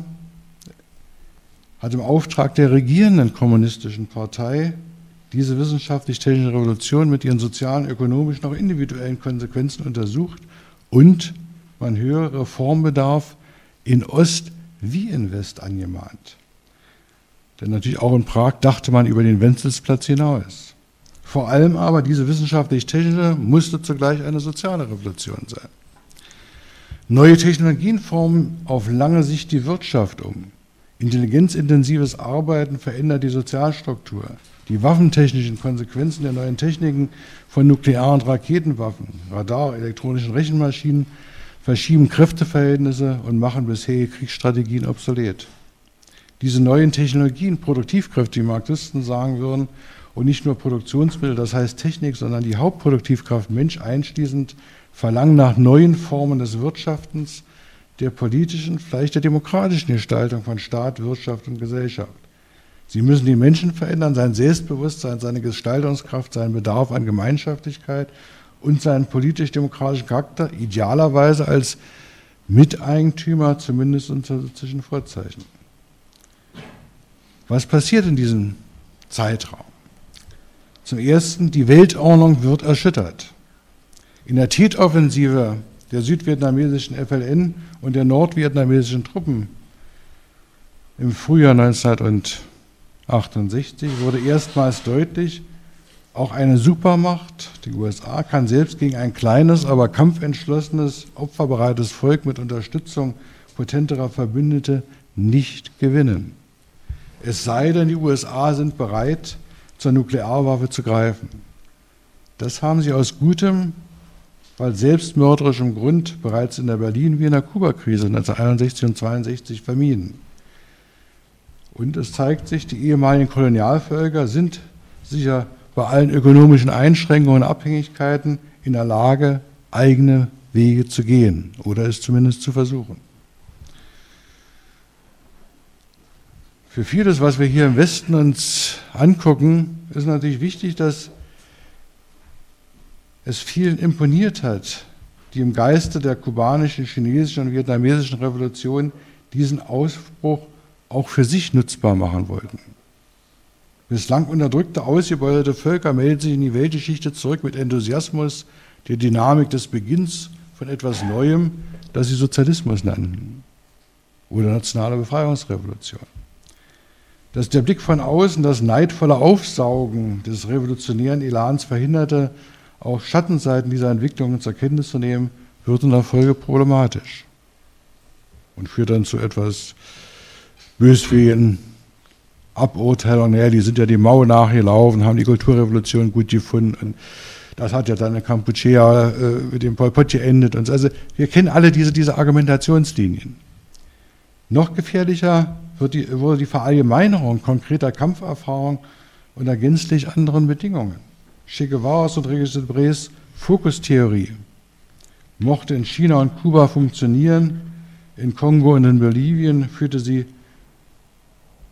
hat im Auftrag der regierenden kommunistischen Partei diese wissenschaftlich-technische Revolution mit ihren sozialen, ökonomischen, auch individuellen Konsequenzen untersucht und man höhere Reformbedarf in Ost wie in West angemahnt. Denn natürlich auch in Prag dachte man über den Wenzelsplatz hinaus. Vor allem aber diese wissenschaftlich-technische musste zugleich eine soziale Revolution sein. Neue Technologien formen auf lange Sicht die Wirtschaft um. Intelligenzintensives Arbeiten verändert die Sozialstruktur. Die waffentechnischen Konsequenzen der neuen Techniken von Nuklear- und Raketenwaffen, Radar, elektronischen Rechenmaschinen verschieben Kräfteverhältnisse und machen bisherige Kriegsstrategien obsolet. Diese neuen Technologien, Produktivkräfte, wie Marxisten sagen würden, und nicht nur Produktionsmittel, das heißt Technik, sondern die Hauptproduktivkraft Mensch einschließend, verlangen nach neuen Formen des Wirtschaftens, der politischen, vielleicht der demokratischen Gestaltung von Staat, Wirtschaft und Gesellschaft. Sie müssen die Menschen verändern, sein Selbstbewusstsein, seine Gestaltungskraft, seinen Bedarf an Gemeinschaftlichkeit und seinen politisch-demokratischen Charakter, idealerweise als Miteigentümer, zumindest unter sozialen Vorzeichen. Was passiert in diesem Zeitraum? Zum Ersten, die Weltordnung wird erschüttert. In der Tätoffensive der südvietnamesischen FLN und der nordvietnamesischen Truppen im Frühjahr 1900 68 wurde erstmals deutlich, auch eine Supermacht, die USA, kann selbst gegen ein kleines, aber kampfentschlossenes, opferbereites Volk mit Unterstützung potenterer Verbündete nicht gewinnen. Es sei denn, die USA sind bereit, zur Nuklearwaffe zu greifen. Das haben sie aus gutem, weil selbstmörderischem Grund bereits in der Berlin-Wiener Kuba-Krise 1961 und 1962 vermieden. Und es zeigt sich, die ehemaligen Kolonialvölker sind sicher bei allen ökonomischen Einschränkungen und Abhängigkeiten in der Lage, eigene Wege zu gehen oder es zumindest zu versuchen. Für vieles, was wir hier im Westen uns angucken, ist natürlich wichtig, dass es vielen imponiert hat, die im Geiste der kubanischen, chinesischen und vietnamesischen Revolution diesen Ausbruch auch für sich nutzbar machen wollten. Bislang unterdrückte, ausgebeutete Völker melden sich in die Weltgeschichte zurück mit Enthusiasmus der Dynamik des Beginns von etwas Neuem, das sie Sozialismus nannten oder nationale Befreiungsrevolution. Dass der Blick von außen das neidvolle Aufsaugen des revolutionären Elans verhinderte, auch Schattenseiten dieser Entwicklungen zur Kenntnis zu nehmen, wird in der Folge problematisch und führt dann zu etwas böswilligen Aburteilung, naja, die sind ja die Mauer nachgelaufen, haben die Kulturrevolution gut gefunden. Und das hat ja dann in Kampuchea äh, mit dem Pol Pot geendet. Und so. Also wir kennen alle diese, diese Argumentationslinien. Noch gefährlicher die, wurde die Verallgemeinerung konkreter Kampferfahrung unter gänzlich anderen Bedingungen. Che Guevaras und Regis Debrés Fokustheorie mochte in China und Kuba funktionieren, in Kongo und in Bolivien führte sie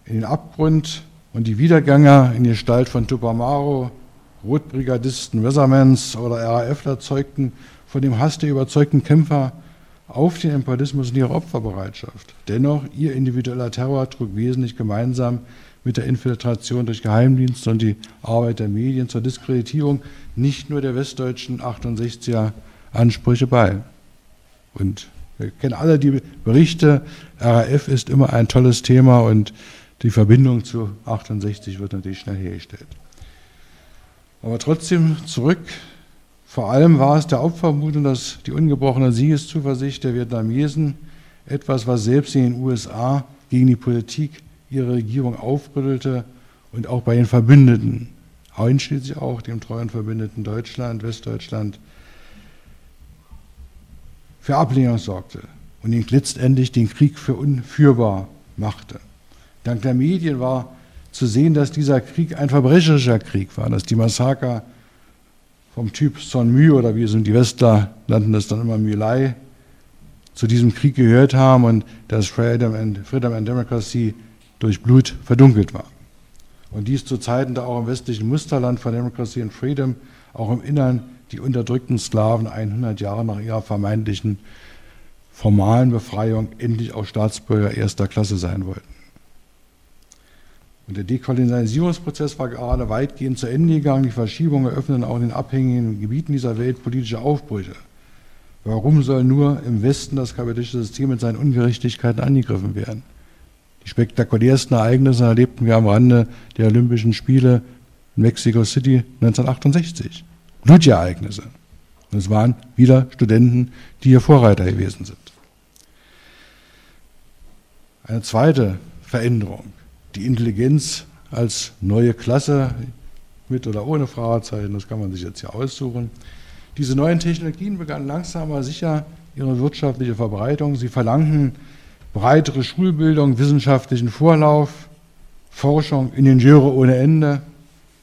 in den Abgrund und die Wiedergänger in Gestalt von Tupamaro, Rotbrigadisten, Weathermans oder RAF zeugten von dem Hass der überzeugten Kämpfer auf den Imperialismus und ihre Opferbereitschaft. Dennoch, ihr individueller Terror trug wesentlich gemeinsam mit der Infiltration durch Geheimdienste und die Arbeit der Medien zur Diskreditierung nicht nur der westdeutschen 68er Ansprüche bei. Und wir kennen alle die Berichte, RAF ist immer ein tolles Thema und die Verbindung zu 68 wird natürlich schnell hergestellt. Aber trotzdem zurück vor allem war es der Opfermut dass die ungebrochene Siegeszuversicht der Vietnamesen etwas, was selbst in den USA gegen die Politik ihrer Regierung aufrüttelte und auch bei den Verbündeten, einschließlich auch dem treuen Verbündeten Deutschland, Westdeutschland, für Ablehnung sorgte und ihn letztendlich den Krieg für unführbar machte. Dank der Medien war zu sehen, dass dieser Krieg ein verbrecherischer Krieg war, dass die Massaker vom Typ Son Mü oder wie sind die Westler nannten das dann immer Mülei, zu diesem Krieg gehört haben und dass Freedom and, Freedom and Democracy durch Blut verdunkelt war. Und dies zu Zeiten, da auch im westlichen Musterland von Democracy and Freedom, auch im Innern die unterdrückten Sklaven 100 Jahre nach ihrer vermeintlichen formalen Befreiung endlich auch Staatsbürger erster Klasse sein wollten. Und der Dekolonisierungsprozess war gerade weitgehend zu Ende gegangen. Die Verschiebungen eröffnen auch in den abhängigen Gebieten dieser Welt politische Aufbrüche. Warum soll nur im Westen das kapitalistische System mit seinen Ungerechtigkeiten angegriffen werden? Die spektakulärsten Ereignisse erlebten wir am Rande der Olympischen Spiele in Mexico City 1968. Blutereignisse. Und es waren wieder Studenten, die hier Vorreiter gewesen sind. Eine zweite Veränderung die Intelligenz als neue Klasse, mit oder ohne Fragezeichen, das kann man sich jetzt hier aussuchen. Diese neuen Technologien begannen langsam aber sicher ihre wirtschaftliche Verbreitung. Sie verlangten breitere Schulbildung, wissenschaftlichen Vorlauf, Forschung, Ingenieure ohne Ende,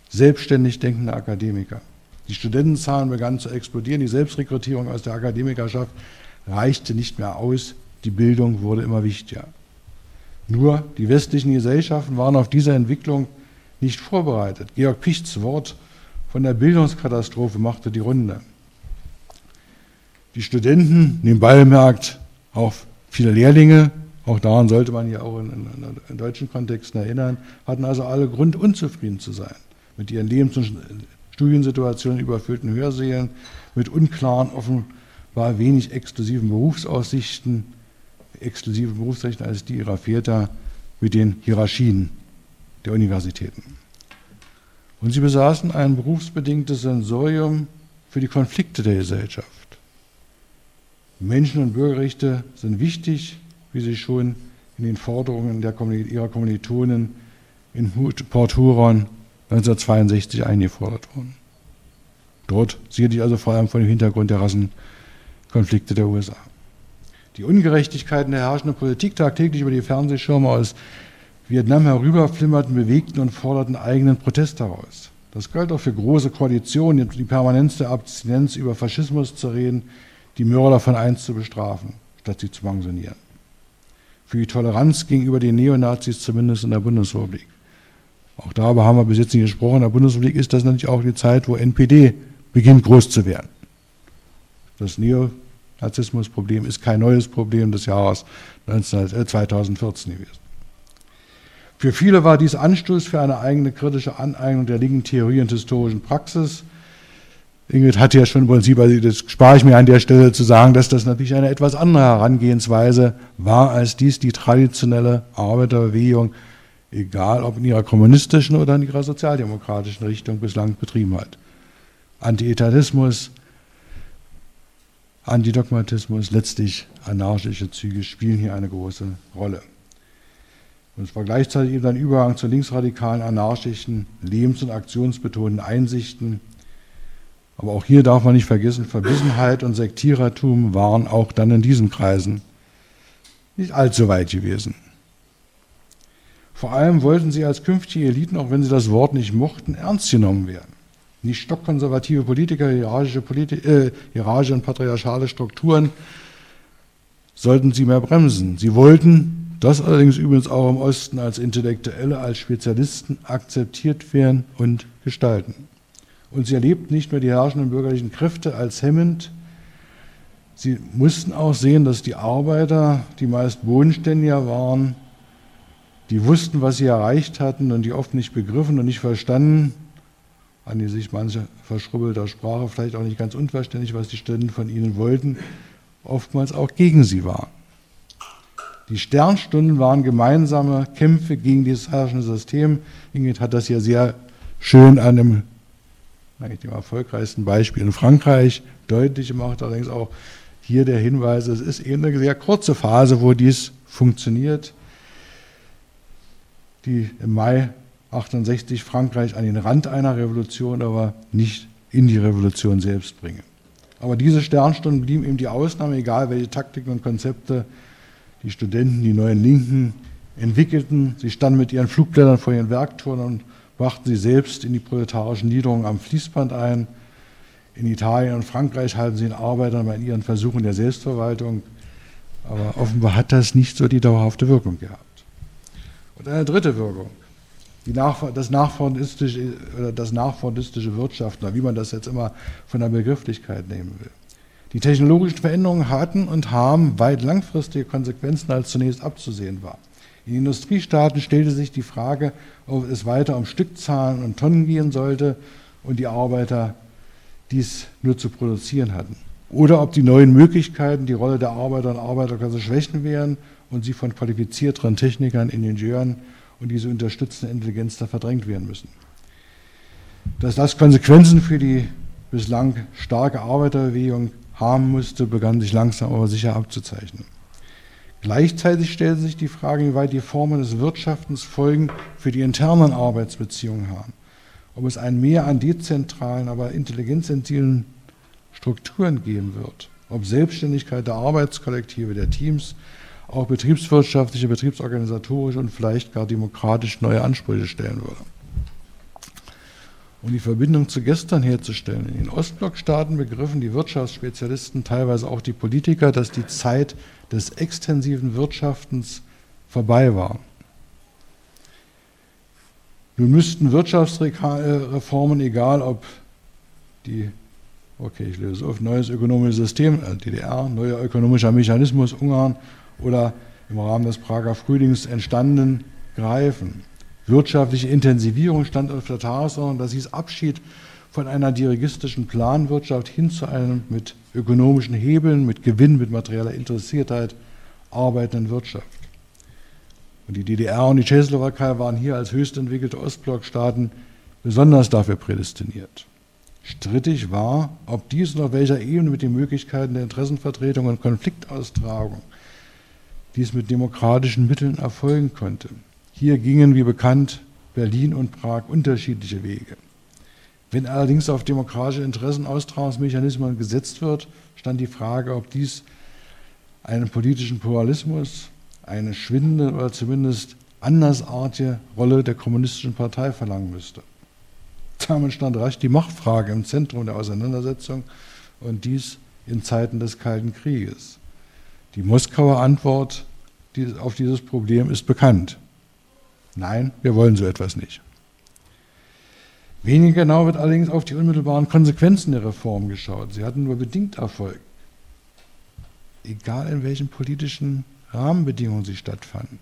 selbstständig denkende Akademiker. Die Studentenzahlen begannen zu explodieren, die Selbstrekrutierung aus der Akademikerschaft reichte nicht mehr aus, die Bildung wurde immer wichtiger. Nur die westlichen Gesellschaften waren auf diese Entwicklung nicht vorbereitet. Georg Pichts Wort von der Bildungskatastrophe machte die Runde. Die Studenten, nebenbei bemerkt, auch viele Lehrlinge, auch daran sollte man hier auch in, in, in deutschen Kontexten erinnern, hatten also alle Grund, unzufrieden zu sein mit ihren Lebens- und Studiensituationen, überfüllten Hörsälen, mit unklaren, offenbar wenig exklusiven Berufsaussichten, exklusive Berufsrechte als die ihrer Väter mit den Hierarchien der Universitäten. Und sie besaßen ein berufsbedingtes Sensorium für die Konflikte der Gesellschaft. Menschen- und Bürgerrechte sind wichtig, wie sie schon in den Forderungen der, ihrer Kommilitonen in Port Huron 1962 eingefordert wurden. Dort sieht ich also vor allem vor dem Hintergrund der Rassenkonflikte der USA die Ungerechtigkeiten der herrschenden Politik tagtäglich über die Fernsehschirme aus Vietnam herüberflimmerten, bewegten und forderten eigenen Protest heraus. Das galt auch für große Koalitionen, die Permanenz der Abstinenz über Faschismus zu reden, die Mörder von einst zu bestrafen, statt sie zu pensionieren. Für die Toleranz gegenüber den Neonazis, zumindest in der Bundesrepublik. Auch darüber haben wir bis jetzt nicht gesprochen. In der Bundesrepublik ist das natürlich auch die Zeit, wo NPD beginnt groß zu werden. Das Neo Narzissmusproblem ist kein neues Problem des Jahres 2014 gewesen. Für viele war dies Anstoß für eine eigene kritische Aneignung der linken Theorie und historischen Praxis. Ingrid hat ja schon im Prinzip, also das spare ich mir an der Stelle zu sagen, dass das natürlich eine etwas andere Herangehensweise war, als dies die traditionelle Arbeiterbewegung, egal ob in ihrer kommunistischen oder in ihrer sozialdemokratischen Richtung bislang betrieben hat. Antietatismus, Antidogmatismus, letztlich anarchische Züge spielen hier eine große Rolle. Und es war gleichzeitig eben ein Übergang zu linksradikalen, anarchischen, lebens- und aktionsbetonten Einsichten. Aber auch hier darf man nicht vergessen, Verbissenheit und Sektierertum waren auch dann in diesen Kreisen nicht allzu weit gewesen. Vor allem wollten sie als künftige Eliten, auch wenn sie das Wort nicht mochten, ernst genommen werden nicht stockkonservative Politiker, hierarchische, Politi äh, hierarchische und patriarchale Strukturen sollten sie mehr bremsen. Sie wollten das allerdings übrigens auch im Osten als Intellektuelle, als Spezialisten akzeptiert werden und gestalten. Und sie erlebten nicht nur die herrschenden bürgerlichen Kräfte als hemmend, sie mussten auch sehen, dass die Arbeiter, die meist bodenständiger waren, die wussten, was sie erreicht hatten und die oft nicht begriffen und nicht verstanden, angesichts mancher verschrubbelter Sprache, vielleicht auch nicht ganz unverständlich, was die Studenten von ihnen wollten, oftmals auch gegen sie waren. Die Sternstunden waren gemeinsame Kämpfe gegen dieses herrschende System. Ingrid hat das ja sehr schön an dem, eigentlich dem erfolgreichsten Beispiel in Frankreich deutlich gemacht. Allerdings auch hier der Hinweis, es ist eben eine sehr kurze Phase, wo dies funktioniert, die im Mai 68 Frankreich an den Rand einer Revolution, aber nicht in die Revolution selbst bringen. Aber diese Sternstunden blieben eben die Ausnahme, egal welche Taktiken und Konzepte die Studenten, die neuen Linken, entwickelten. Sie standen mit ihren Flugblättern vor ihren Werktoren und brachten sie selbst in die proletarischen Niederungen am Fließband ein. In Italien und Frankreich halten sie den Arbeitern bei ihren Versuchen der Selbstverwaltung. Aber offenbar hat das nicht so die dauerhafte Wirkung gehabt. Und eine dritte Wirkung, das, nachfordistische, das nachfordistische Wirtschaften, oder wie man das jetzt immer von der Begrifflichkeit nehmen will. Die technologischen Veränderungen hatten und haben weit langfristige Konsequenzen, als zunächst abzusehen war. In Industriestaaten stellte sich die Frage, ob es weiter um Stückzahlen und Tonnen gehen sollte und die Arbeiter dies nur zu produzieren hatten. Oder ob die neuen Möglichkeiten die Rolle der Arbeiter und Arbeiterklasse schwächen werden und sie von qualifizierteren Technikern, Ingenieuren und diese unterstützende Intelligenz da verdrängt werden müssen. Dass das Konsequenzen für die bislang starke Arbeiterbewegung haben musste, begann sich langsam aber sicher abzuzeichnen. Gleichzeitig stellte sich die Frage, wie weit die Formen des Wirtschaftens Folgen für die internen Arbeitsbeziehungen haben. Ob es ein Mehr an dezentralen, aber intelligenzsensiblen Strukturen geben wird. Ob Selbstständigkeit der Arbeitskollektive, der Teams, auch betriebswirtschaftliche, betriebsorganisatorische und vielleicht gar demokratisch neue Ansprüche stellen würde um die Verbindung zu gestern herzustellen. In den Ostblockstaaten begriffen die Wirtschaftsspezialisten, teilweise auch die Politiker, dass die Zeit des extensiven Wirtschaftens vorbei war. Nun müssten Wirtschaftsreformen, egal ob die, okay, ich löse auf, neues ökonomisches System, äh, DDR, neuer ökonomischer Mechanismus, Ungarn oder im Rahmen des Prager Frühlings entstanden, greifen wirtschaftliche Intensivierung stand auf der Tagesordnung. Das hieß Abschied von einer dirigistischen Planwirtschaft hin zu einem mit ökonomischen Hebeln, mit Gewinn, mit materieller Interessiertheit arbeitenden Wirtschaft. Und die DDR und die Tschechoslowakei waren hier als höchst entwickelte Ostblockstaaten besonders dafür prädestiniert. Strittig war, ob dies und auf welcher Ebene mit den Möglichkeiten der Interessenvertretung und Konfliktaustragung dies mit demokratischen Mitteln erfolgen konnte. Hier gingen, wie bekannt, Berlin und Prag unterschiedliche Wege. Wenn allerdings auf demokratische Interessenaustragungsmechanismen gesetzt wird, stand die Frage, ob dies einen politischen Pluralismus, eine schwindende oder zumindest andersartige Rolle der kommunistischen Partei verlangen müsste. Damit stand rasch die Machtfrage im Zentrum der Auseinandersetzung und dies in Zeiten des Kalten Krieges. Die Moskauer Antwort auf dieses Problem ist bekannt. Nein, wir wollen so etwas nicht. Weniger genau wird allerdings auf die unmittelbaren Konsequenzen der Reform geschaut. Sie hatten nur bedingt Erfolg. Egal in welchen politischen Rahmenbedingungen sie stattfanden.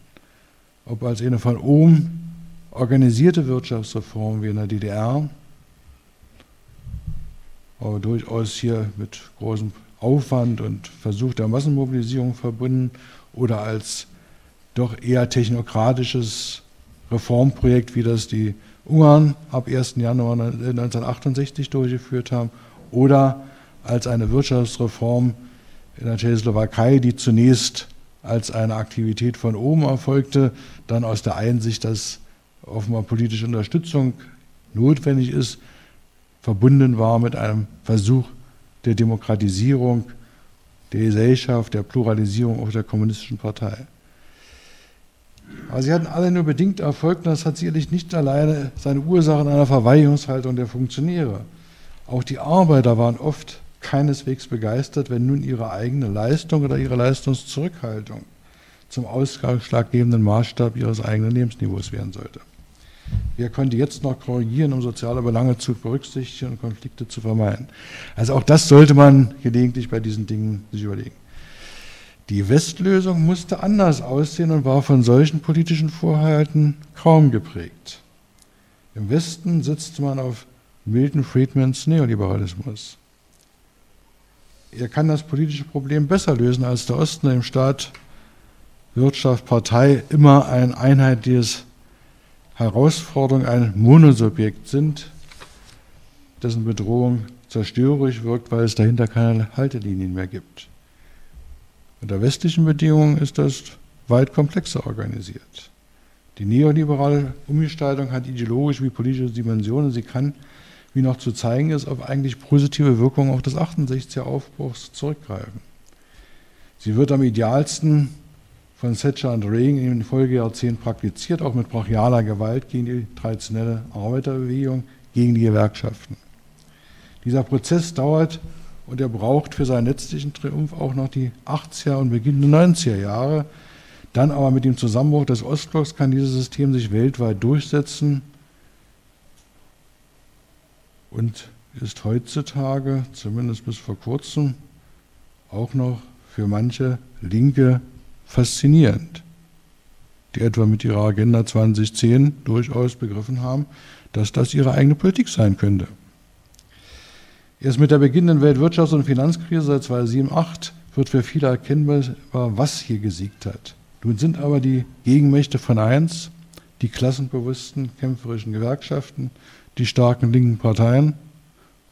Ob als eine von oben organisierte Wirtschaftsreform wie in der DDR, aber durchaus hier mit großem Aufwand und Versuch der Massenmobilisierung verbunden, oder als doch eher technokratisches Reformprojekt, wie das die Ungarn ab 1. Januar 1968 durchgeführt haben, oder als eine Wirtschaftsreform in der Tschechoslowakei, die zunächst als eine Aktivität von oben erfolgte, dann aus der Einsicht, dass offenbar politische Unterstützung notwendig ist, verbunden war mit einem Versuch der Demokratisierung der Gesellschaft, der Pluralisierung auch der kommunistischen Partei. Aber sie hatten alle nur bedingt Erfolg und das hat sicherlich nicht alleine seine Ursache in einer Verweigerungshaltung der Funktionäre. Auch die Arbeiter waren oft keineswegs begeistert, wenn nun ihre eigene Leistung oder ihre Leistungszurückhaltung zum ausschlaggebenden Maßstab ihres eigenen Lebensniveaus werden sollte. Wer könnte jetzt noch korrigieren, um soziale Belange zu berücksichtigen und Konflikte zu vermeiden? Also auch das sollte man gelegentlich bei diesen Dingen sich überlegen. Die Westlösung musste anders aussehen und war von solchen politischen Vorhalten kaum geprägt. Im Westen sitzt man auf Milton Friedmans Neoliberalismus. Er kann das politische Problem besser lösen als der Osten, der im Staat, Wirtschaft, Partei immer ein einheitliches Herausforderung ein Monosubjekt sind, dessen Bedrohung zerstörerisch wirkt, weil es dahinter keine Haltelinien mehr gibt. Unter westlichen Bedingungen ist das weit komplexer organisiert. Die neoliberale Umgestaltung hat ideologisch wie politische Dimensionen. Sie kann, wie noch zu zeigen ist, auf eigentlich positive Wirkungen auch des 68er Aufbruchs zurückgreifen. Sie wird am idealsten von Thatcher und Reagan in den Folgejahrzehnten praktiziert, auch mit brachialer Gewalt gegen die traditionelle Arbeiterbewegung, gegen die Gewerkschaften. Dieser Prozess dauert und er braucht für seinen letztlichen Triumph auch noch die 80er und Beginn der 90er Jahre. Dann aber mit dem Zusammenbruch des Ostblocks kann dieses System sich weltweit durchsetzen und ist heutzutage, zumindest bis vor kurzem, auch noch für manche Linke faszinierend, die etwa mit ihrer Agenda 2010 durchaus begriffen haben, dass das ihre eigene Politik sein könnte. Erst mit der beginnenden Weltwirtschafts- und Finanzkrise seit 2007, 2008 wird für viele erkennbar, was hier gesiegt hat. Nun sind aber die Gegenmächte von eins, die klassenbewussten, kämpferischen Gewerkschaften, die starken linken Parteien,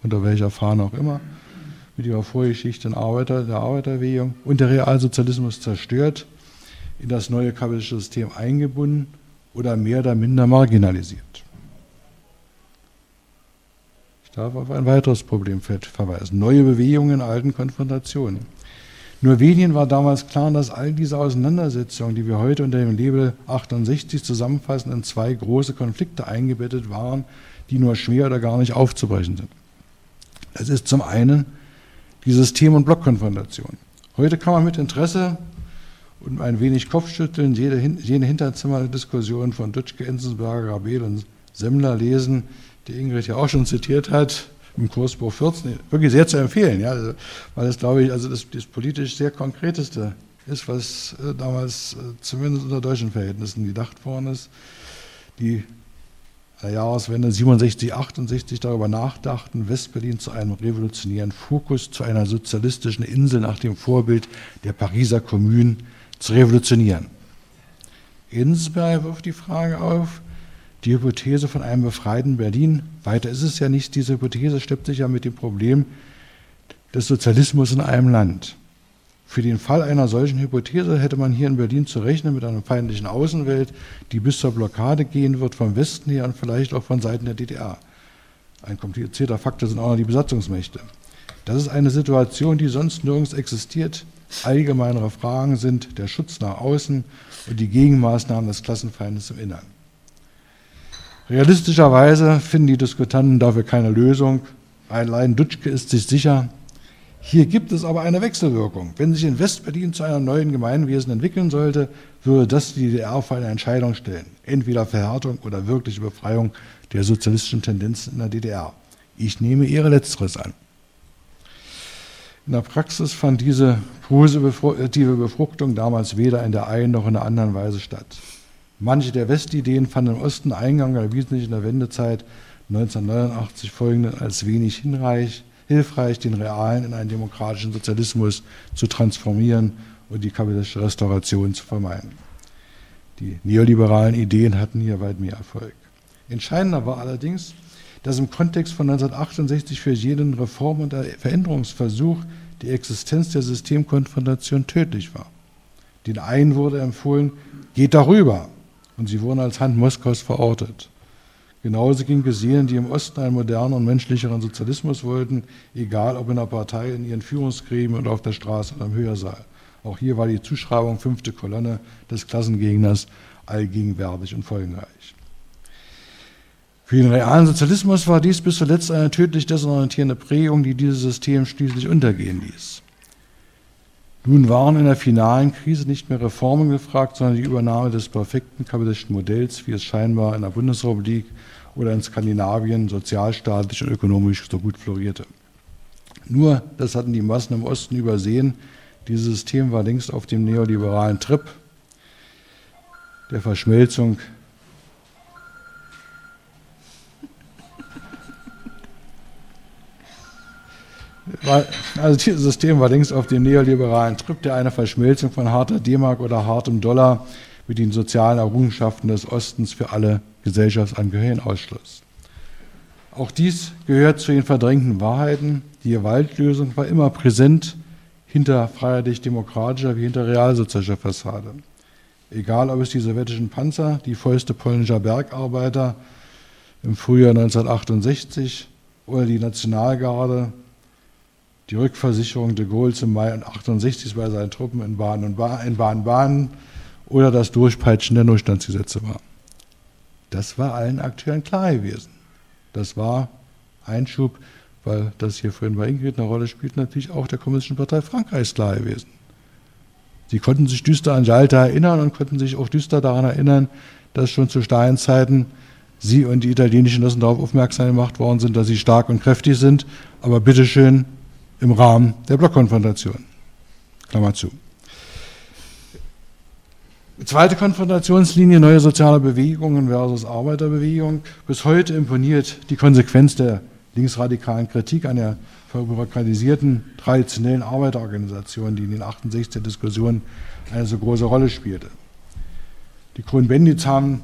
unter welcher Fahne auch immer, mit ihrer Vorgeschichte Arbeiter, der Arbeiterbewegung und der Realsozialismus zerstört, in das neue kapitalistische System eingebunden oder mehr oder minder marginalisiert. Ich darf auf ein weiteres Problem verweisen. Neue Bewegungen in alten Konfrontationen. Nur wenigen war damals klar, dass all diese Auseinandersetzungen, die wir heute unter dem Label 68 zusammenfassen, in zwei große Konflikte eingebettet waren, die nur schwer oder gar nicht aufzubrechen sind. Es ist zum einen die System- und Blockkonfrontation. Heute kann man mit Interesse und ein wenig Kopfschütteln jede, jene Hinterzimmerdiskussion von Dutschke, Enzensberger, Rabel und Semmler lesen, die Ingrid ja auch schon zitiert hat, im Kursbuch 14, wirklich sehr zu empfehlen, ja, also, weil es, glaube ich, also das, das politisch sehr Konkreteste ist, was äh, damals äh, zumindest unter deutschen Verhältnissen gedacht worden ist. Die der Jahreswende 67, 68 darüber nachdachten, Westberlin zu einem revolutionären Fokus, zu einer sozialistischen Insel nach dem Vorbild der Pariser Kommune zu revolutionieren. Insberg wirft die Frage auf, die Hypothese von einem befreiten Berlin, weiter ist es ja nicht, diese Hypothese steppt sich ja mit dem Problem des Sozialismus in einem Land. Für den Fall einer solchen Hypothese hätte man hier in Berlin zu rechnen mit einer feindlichen Außenwelt, die bis zur Blockade gehen wird vom Westen her und vielleicht auch von Seiten der DDR. Ein komplizierter Faktor sind auch noch die Besatzungsmächte. Das ist eine Situation, die sonst nirgends existiert. Allgemeinere Fragen sind der Schutz nach außen und die Gegenmaßnahmen des Klassenfeindes im Innern. Realistischerweise finden die Diskutanten dafür keine Lösung. Allein Dutschke ist sich sicher, hier gibt es aber eine Wechselwirkung. Wenn sich in Westberlin zu einem neuen Gemeinwesen entwickeln sollte, würde das die DDR vor eine Entscheidung stellen. Entweder Verhärtung oder wirkliche Befreiung der sozialistischen Tendenzen in der DDR. Ich nehme Ihre Letzteres an. In der Praxis fand diese positive Befruchtung damals weder in der einen noch in der anderen Weise statt. Manche der Westideen fanden im Osten Eingang, erwiesen sich in der Wendezeit 1989 folgenden als wenig hinreich hilfreich, den realen in einen demokratischen Sozialismus zu transformieren und die kapitalistische Restauration zu vermeiden. Die neoliberalen Ideen hatten hier weit mehr Erfolg. Entscheidender war allerdings, dass im Kontext von 1968 für jeden Reform- und Veränderungsversuch die Existenz der Systemkonfrontation tödlich war. Den einen wurde empfohlen, geht darüber, und sie wurden als Hand Moskaus verortet. Genauso ging es jenen, die im Osten einen modernen und menschlicheren Sozialismus wollten, egal ob in der Partei, in ihren Führungsgremien oder auf der Straße oder im Hörsaal. Auch hier war die Zuschreibung fünfte Kolonne des Klassengegners allgegenwärtig und folgenreich. Für den realen Sozialismus war dies bis zuletzt eine tödlich desorientierende Prägung, die dieses System schließlich untergehen ließ. Nun waren in der finalen Krise nicht mehr Reformen gefragt, sondern die Übernahme des perfekten kapitalistischen Modells, wie es scheinbar in der Bundesrepublik oder in Skandinavien sozialstaatlich und ökonomisch so gut florierte. Nur, das hatten die Massen im Osten übersehen, dieses System war längst auf dem neoliberalen Trip der Verschmelzung also dieses System war längst auf dem neoliberalen Trip, der eine Verschmelzung von harter D-Mark oder hartem Dollar mit den sozialen Errungenschaften des Ostens für alle Gesellschaftsangehörigen ausschloss. Auch dies gehört zu den verdrängten Wahrheiten. Die Gewaltlösung war immer präsent hinter freiheitlich-demokratischer wie hinter realsozialischer Fassade. Egal, ob es die sowjetischen Panzer, die Fäuste polnischer Bergarbeiter im Frühjahr 1968 oder die Nationalgarde die Rückversicherung de Gaulle's im Mai 68 bei seinen Truppen in Bahn oder das Durchpeitschen der Notstandsgesetze war. Das war allen Akteuren klar gewesen. Das war Einschub, weil das hier vorhin bei Ingrid eine Rolle spielt, natürlich auch der Kommunistischen Partei Frankreichs klar gewesen. Sie konnten sich düster an Jalta erinnern und konnten sich auch düster daran erinnern, dass schon zu Steinzeiten sie und die italienischen Russen darauf aufmerksam gemacht worden sind, dass sie stark und kräftig sind, aber bitteschön, im Rahmen der Blockkonfrontation. Klammer zu. Zweite Konfrontationslinie, neue soziale Bewegungen versus Arbeiterbewegung. Bis heute imponiert die Konsequenz der linksradikalen Kritik an der verbürokratisierten traditionellen Arbeiterorganisation, die in den 68er Diskussionen eine so große Rolle spielte. Die Grünbendits haben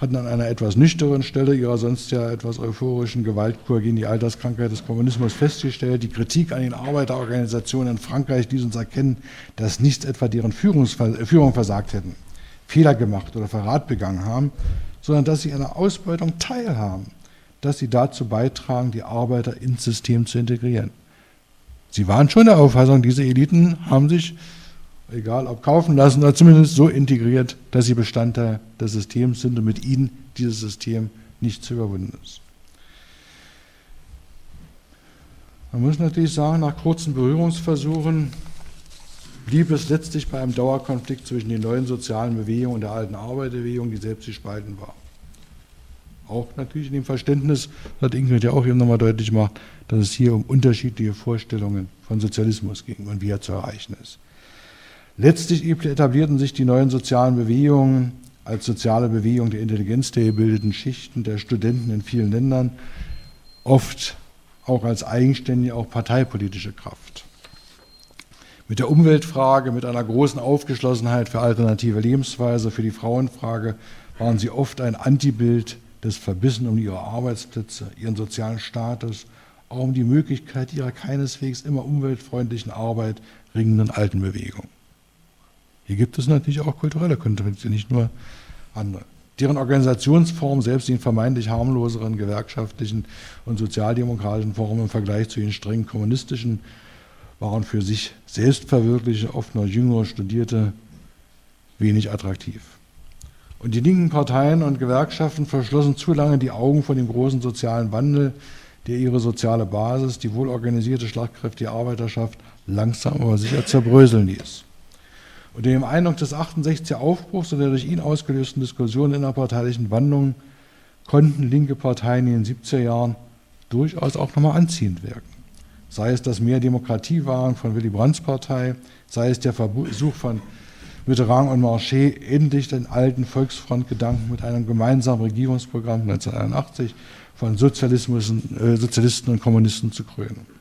hatten an einer etwas nüchternen Stelle ihrer sonst ja etwas euphorischen Gewaltkur gegen die Alterskrankheit des Kommunismus festgestellt. Die Kritik an den Arbeiterorganisationen in Frankreich ließ uns erkennen, dass nicht etwa deren Führungsver Führung versagt hätten, Fehler gemacht oder Verrat begangen haben, sondern dass sie an der Ausbeutung teilhaben, dass sie dazu beitragen, die Arbeiter ins System zu integrieren. Sie waren schon der Auffassung, diese Eliten haben sich egal ob kaufen lassen oder zumindest so integriert, dass sie Bestandteil des Systems sind und mit ihnen dieses System nicht zu überwinden ist. Man muss natürlich sagen, nach kurzen Berührungsversuchen blieb es letztlich bei einem Dauerkonflikt zwischen den neuen sozialen Bewegungen und der alten Arbeiterbewegung, die selbst gespalten war. Auch natürlich in dem Verständnis, das hat Ingrid ja auch eben nochmal deutlich gemacht, dass es hier um unterschiedliche Vorstellungen von Sozialismus ging und wie er zu erreichen ist. Letztlich etablierten sich die neuen sozialen Bewegungen als soziale Bewegung der Intelligenz der gebildeten Schichten, der Studenten in vielen Ländern, oft auch als eigenständige, auch parteipolitische Kraft. Mit der Umweltfrage, mit einer großen Aufgeschlossenheit für alternative Lebensweise, für die Frauenfrage waren sie oft ein Antibild des Verbissen um ihre Arbeitsplätze, ihren sozialen Status, auch um die Möglichkeit ihrer keineswegs immer umweltfreundlichen Arbeit ringenden alten Bewegung. Hier gibt es natürlich auch kulturelle Konflikte, nicht nur andere. Deren Organisationsform, selbst in vermeintlich harmloseren gewerkschaftlichen und sozialdemokratischen Formen im Vergleich zu den streng kommunistischen, waren für sich selbstverwirklichte, oft noch jüngere Studierte wenig attraktiv. Und die linken Parteien und Gewerkschaften verschlossen zu lange die Augen vor dem großen sozialen Wandel, der ihre soziale Basis, die wohlorganisierte, schlagkräftige Arbeiterschaft langsam aber sicher zerbröseln ließ. Unter dem Eindruck des 68er Aufbruchs und der durch ihn ausgelösten Diskussionen innerparteilichen Wandlungen konnten linke Parteien in den 70er Jahren durchaus auch nochmal anziehend wirken. Sei es das Mehr Demokratie waren von Willy Brandts Partei, sei es der Versuch von Mitterrand und Marché, endlich den alten Volksfrontgedanken mit einem gemeinsamen Regierungsprogramm 1981 von Sozialismus, äh, Sozialisten und Kommunisten zu krönen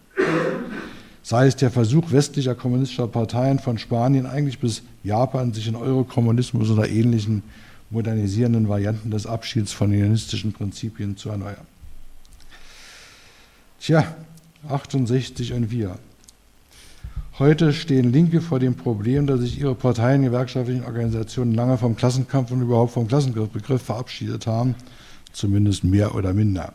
sei es der Versuch westlicher kommunistischer Parteien von Spanien eigentlich bis Japan, sich in Eurokommunismus oder ähnlichen modernisierenden Varianten des Abschieds von hellenistischen Prinzipien zu erneuern. Tja, 68 und wir. Heute stehen Linke vor dem Problem, dass sich ihre Parteien, gewerkschaftlichen Organisationen lange vom Klassenkampf und überhaupt vom Klassenbegriff verabschiedet haben, zumindest mehr oder minder.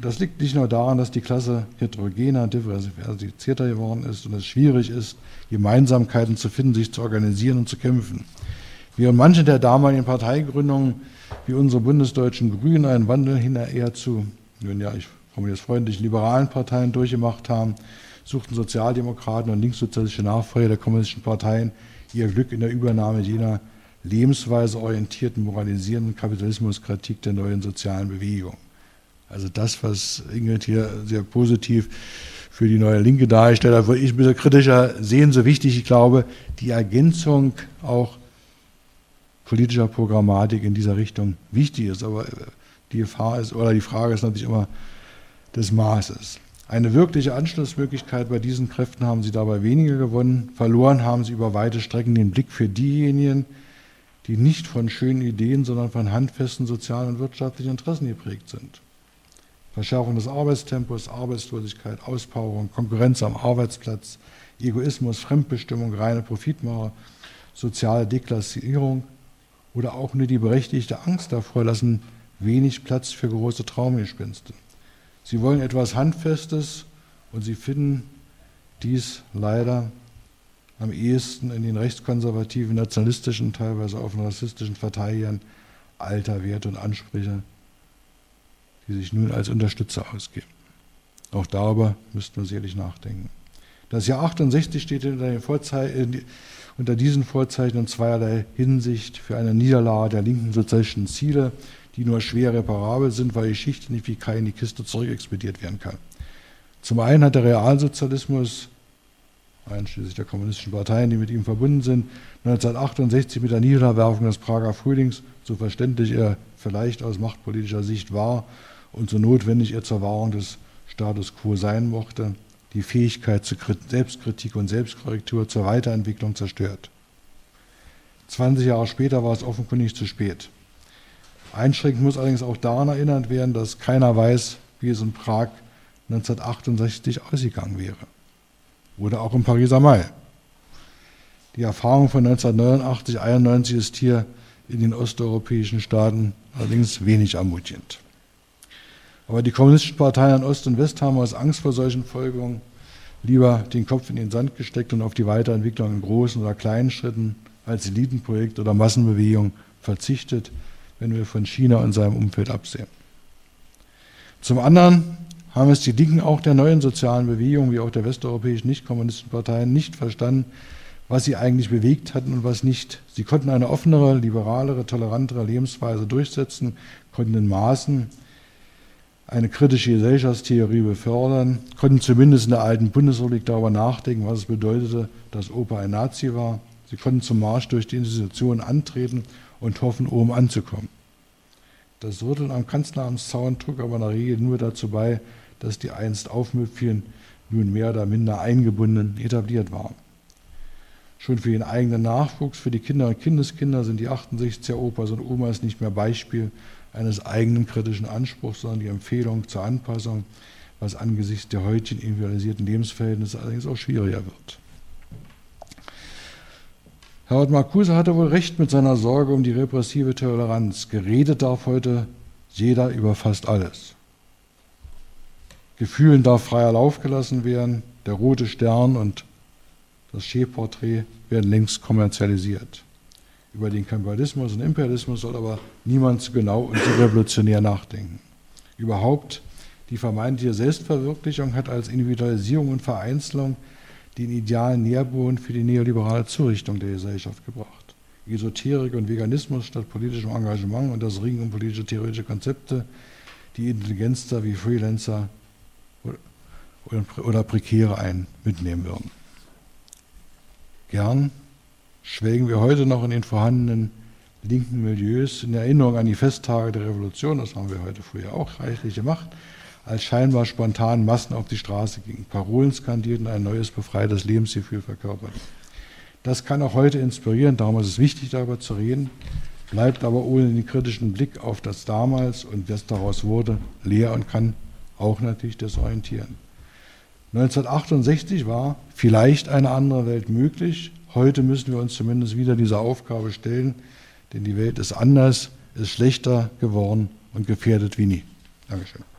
Das liegt nicht nur daran, dass die Klasse heterogener, diversifizierter geworden ist und es schwierig ist, Gemeinsamkeiten zu finden, sich zu organisieren und zu kämpfen. Während manche der damaligen Parteigründungen, wie unsere bundesdeutschen Grünen, einen Wandel hin eher zu, nun ja, ich formuliere es freundlich, liberalen Parteien durchgemacht haben, suchten Sozialdemokraten und linkssozialistische Nachfolger der kommunistischen Parteien ihr Glück in der Übernahme jener lebensweise orientierten, moralisierenden Kapitalismuskritik der neuen sozialen Bewegung. Also das, was Ingrid hier sehr positiv für die neue Linke dargestellt hat, würde ich ein bisschen kritischer sehen, so wichtig ich glaube, die Ergänzung auch politischer Programmatik in dieser Richtung wichtig ist. Aber die Gefahr ist, oder die Frage ist natürlich immer des Maßes. Eine wirkliche Anschlussmöglichkeit bei diesen Kräften haben sie dabei weniger gewonnen. Verloren haben sie über weite Strecken den Blick für diejenigen, die nicht von schönen Ideen, sondern von handfesten sozialen und wirtschaftlichen Interessen geprägt sind. Verschärfung des Arbeitstempos, Arbeitslosigkeit, Auspowerung, Konkurrenz am Arbeitsplatz, Egoismus, Fremdbestimmung, reine Profitmache, soziale Deklassierung oder auch nur die berechtigte Angst davor lassen wenig Platz für große Traumgespinste. Sie wollen etwas Handfestes und sie finden dies leider am ehesten in den rechtskonservativen, nationalistischen, teilweise auch von rassistischen Verteidigern alter Werte und Ansprüche, die sich nun als Unterstützer ausgeben. Auch darüber müssten wir sicherlich nachdenken. Das Jahr 68 steht unter, unter diesen Vorzeichen in zweierlei Hinsicht für eine Niederlage der linken sozialistischen Ziele, die nur schwer reparabel sind, weil die Geschichte nicht wie Kai in die Kiste zurückexpediert werden kann. Zum einen hat der Realsozialismus einschließlich der kommunistischen Parteien, die mit ihm verbunden sind, 1968 mit der Niederwerfung des Prager Frühlings, so verständlich er vielleicht aus machtpolitischer Sicht war und so notwendig er zur Wahrung des Status quo sein mochte, die Fähigkeit zur Selbstkritik und Selbstkorrektur zur Weiterentwicklung zerstört. 20 Jahre später war es offenkundig zu spät. Einschränkend muss allerdings auch daran erinnert werden, dass keiner weiß, wie es in Prag 1968 ausgegangen wäre oder auch im Pariser Mai. Die Erfahrung von 1989, 91 ist hier in den osteuropäischen Staaten allerdings wenig ermutigend. Aber die kommunistischen Parteien an Ost und West haben aus Angst vor solchen Folgerungen lieber den Kopf in den Sand gesteckt und auf die Weiterentwicklung in großen oder kleinen Schritten als Elitenprojekt oder Massenbewegung verzichtet, wenn wir von China und seinem Umfeld absehen. Zum anderen haben es die Linken auch der neuen sozialen Bewegung, wie auch der westeuropäischen nicht-kommunistischen Parteien, nicht verstanden, was sie eigentlich bewegt hatten und was nicht. Sie konnten eine offenere, liberalere, tolerantere Lebensweise durchsetzen, konnten in Maßen eine kritische Gesellschaftstheorie befördern, konnten zumindest in der alten Bundesrepublik darüber nachdenken, was es bedeutete, dass Opa ein Nazi war. Sie konnten zum Marsch durch die Institutionen antreten und hoffen, oben anzukommen. Das Rütteln am Kanzleramtszaun trug aber in der Regel nur dazu bei, dass die einst Aufmüpfchen nun mehr oder minder eingebunden etabliert waren. Schon für den eigenen Nachwuchs, für die Kinder und Kindeskinder sind die 68er Opas und Omas nicht mehr Beispiel eines eigenen kritischen Anspruchs, sondern die Empfehlung zur Anpassung, was angesichts der heutigen individualisierten Lebensverhältnisse allerdings auch schwieriger wird. Herbert Marcuse hatte wohl recht mit seiner Sorge um die repressive Toleranz. Geredet darf heute jeder über fast alles. Gefühlen darf freier Lauf gelassen werden. Der rote Stern und das Che-Porträt werden längst kommerzialisiert. Über den Kapitalismus und Imperialismus soll aber niemand so genau und so revolutionär nachdenken. Überhaupt die vermeintliche Selbstverwirklichung hat als Individualisierung und Vereinzelung den idealen Nährboden für die neoliberale Zurichtung der Gesellschaft gebracht. Esoterik und Veganismus statt politischem Engagement und das Ringen um politische theoretische Konzepte, die Intelligenzler wie Freelancer oder Prekäre ein mitnehmen würden. Gern schwelgen wir heute noch in den vorhandenen linken Milieus in Erinnerung an die Festtage der Revolution, das haben wir heute früher auch reichlich gemacht, als scheinbar spontan Massen auf die Straße gingen, Parolen skandierten, ein neues befreites Lebensgefühl verkörperten. Das kann auch heute inspirieren, darum ist es wichtig, darüber zu reden, bleibt aber ohne den kritischen Blick auf das damals und was daraus wurde leer und kann auch natürlich desorientieren. 1968 war vielleicht eine andere Welt möglich. Heute müssen wir uns zumindest wieder dieser Aufgabe stellen, denn die Welt ist anders, ist schlechter geworden und gefährdet wie nie. Dankeschön.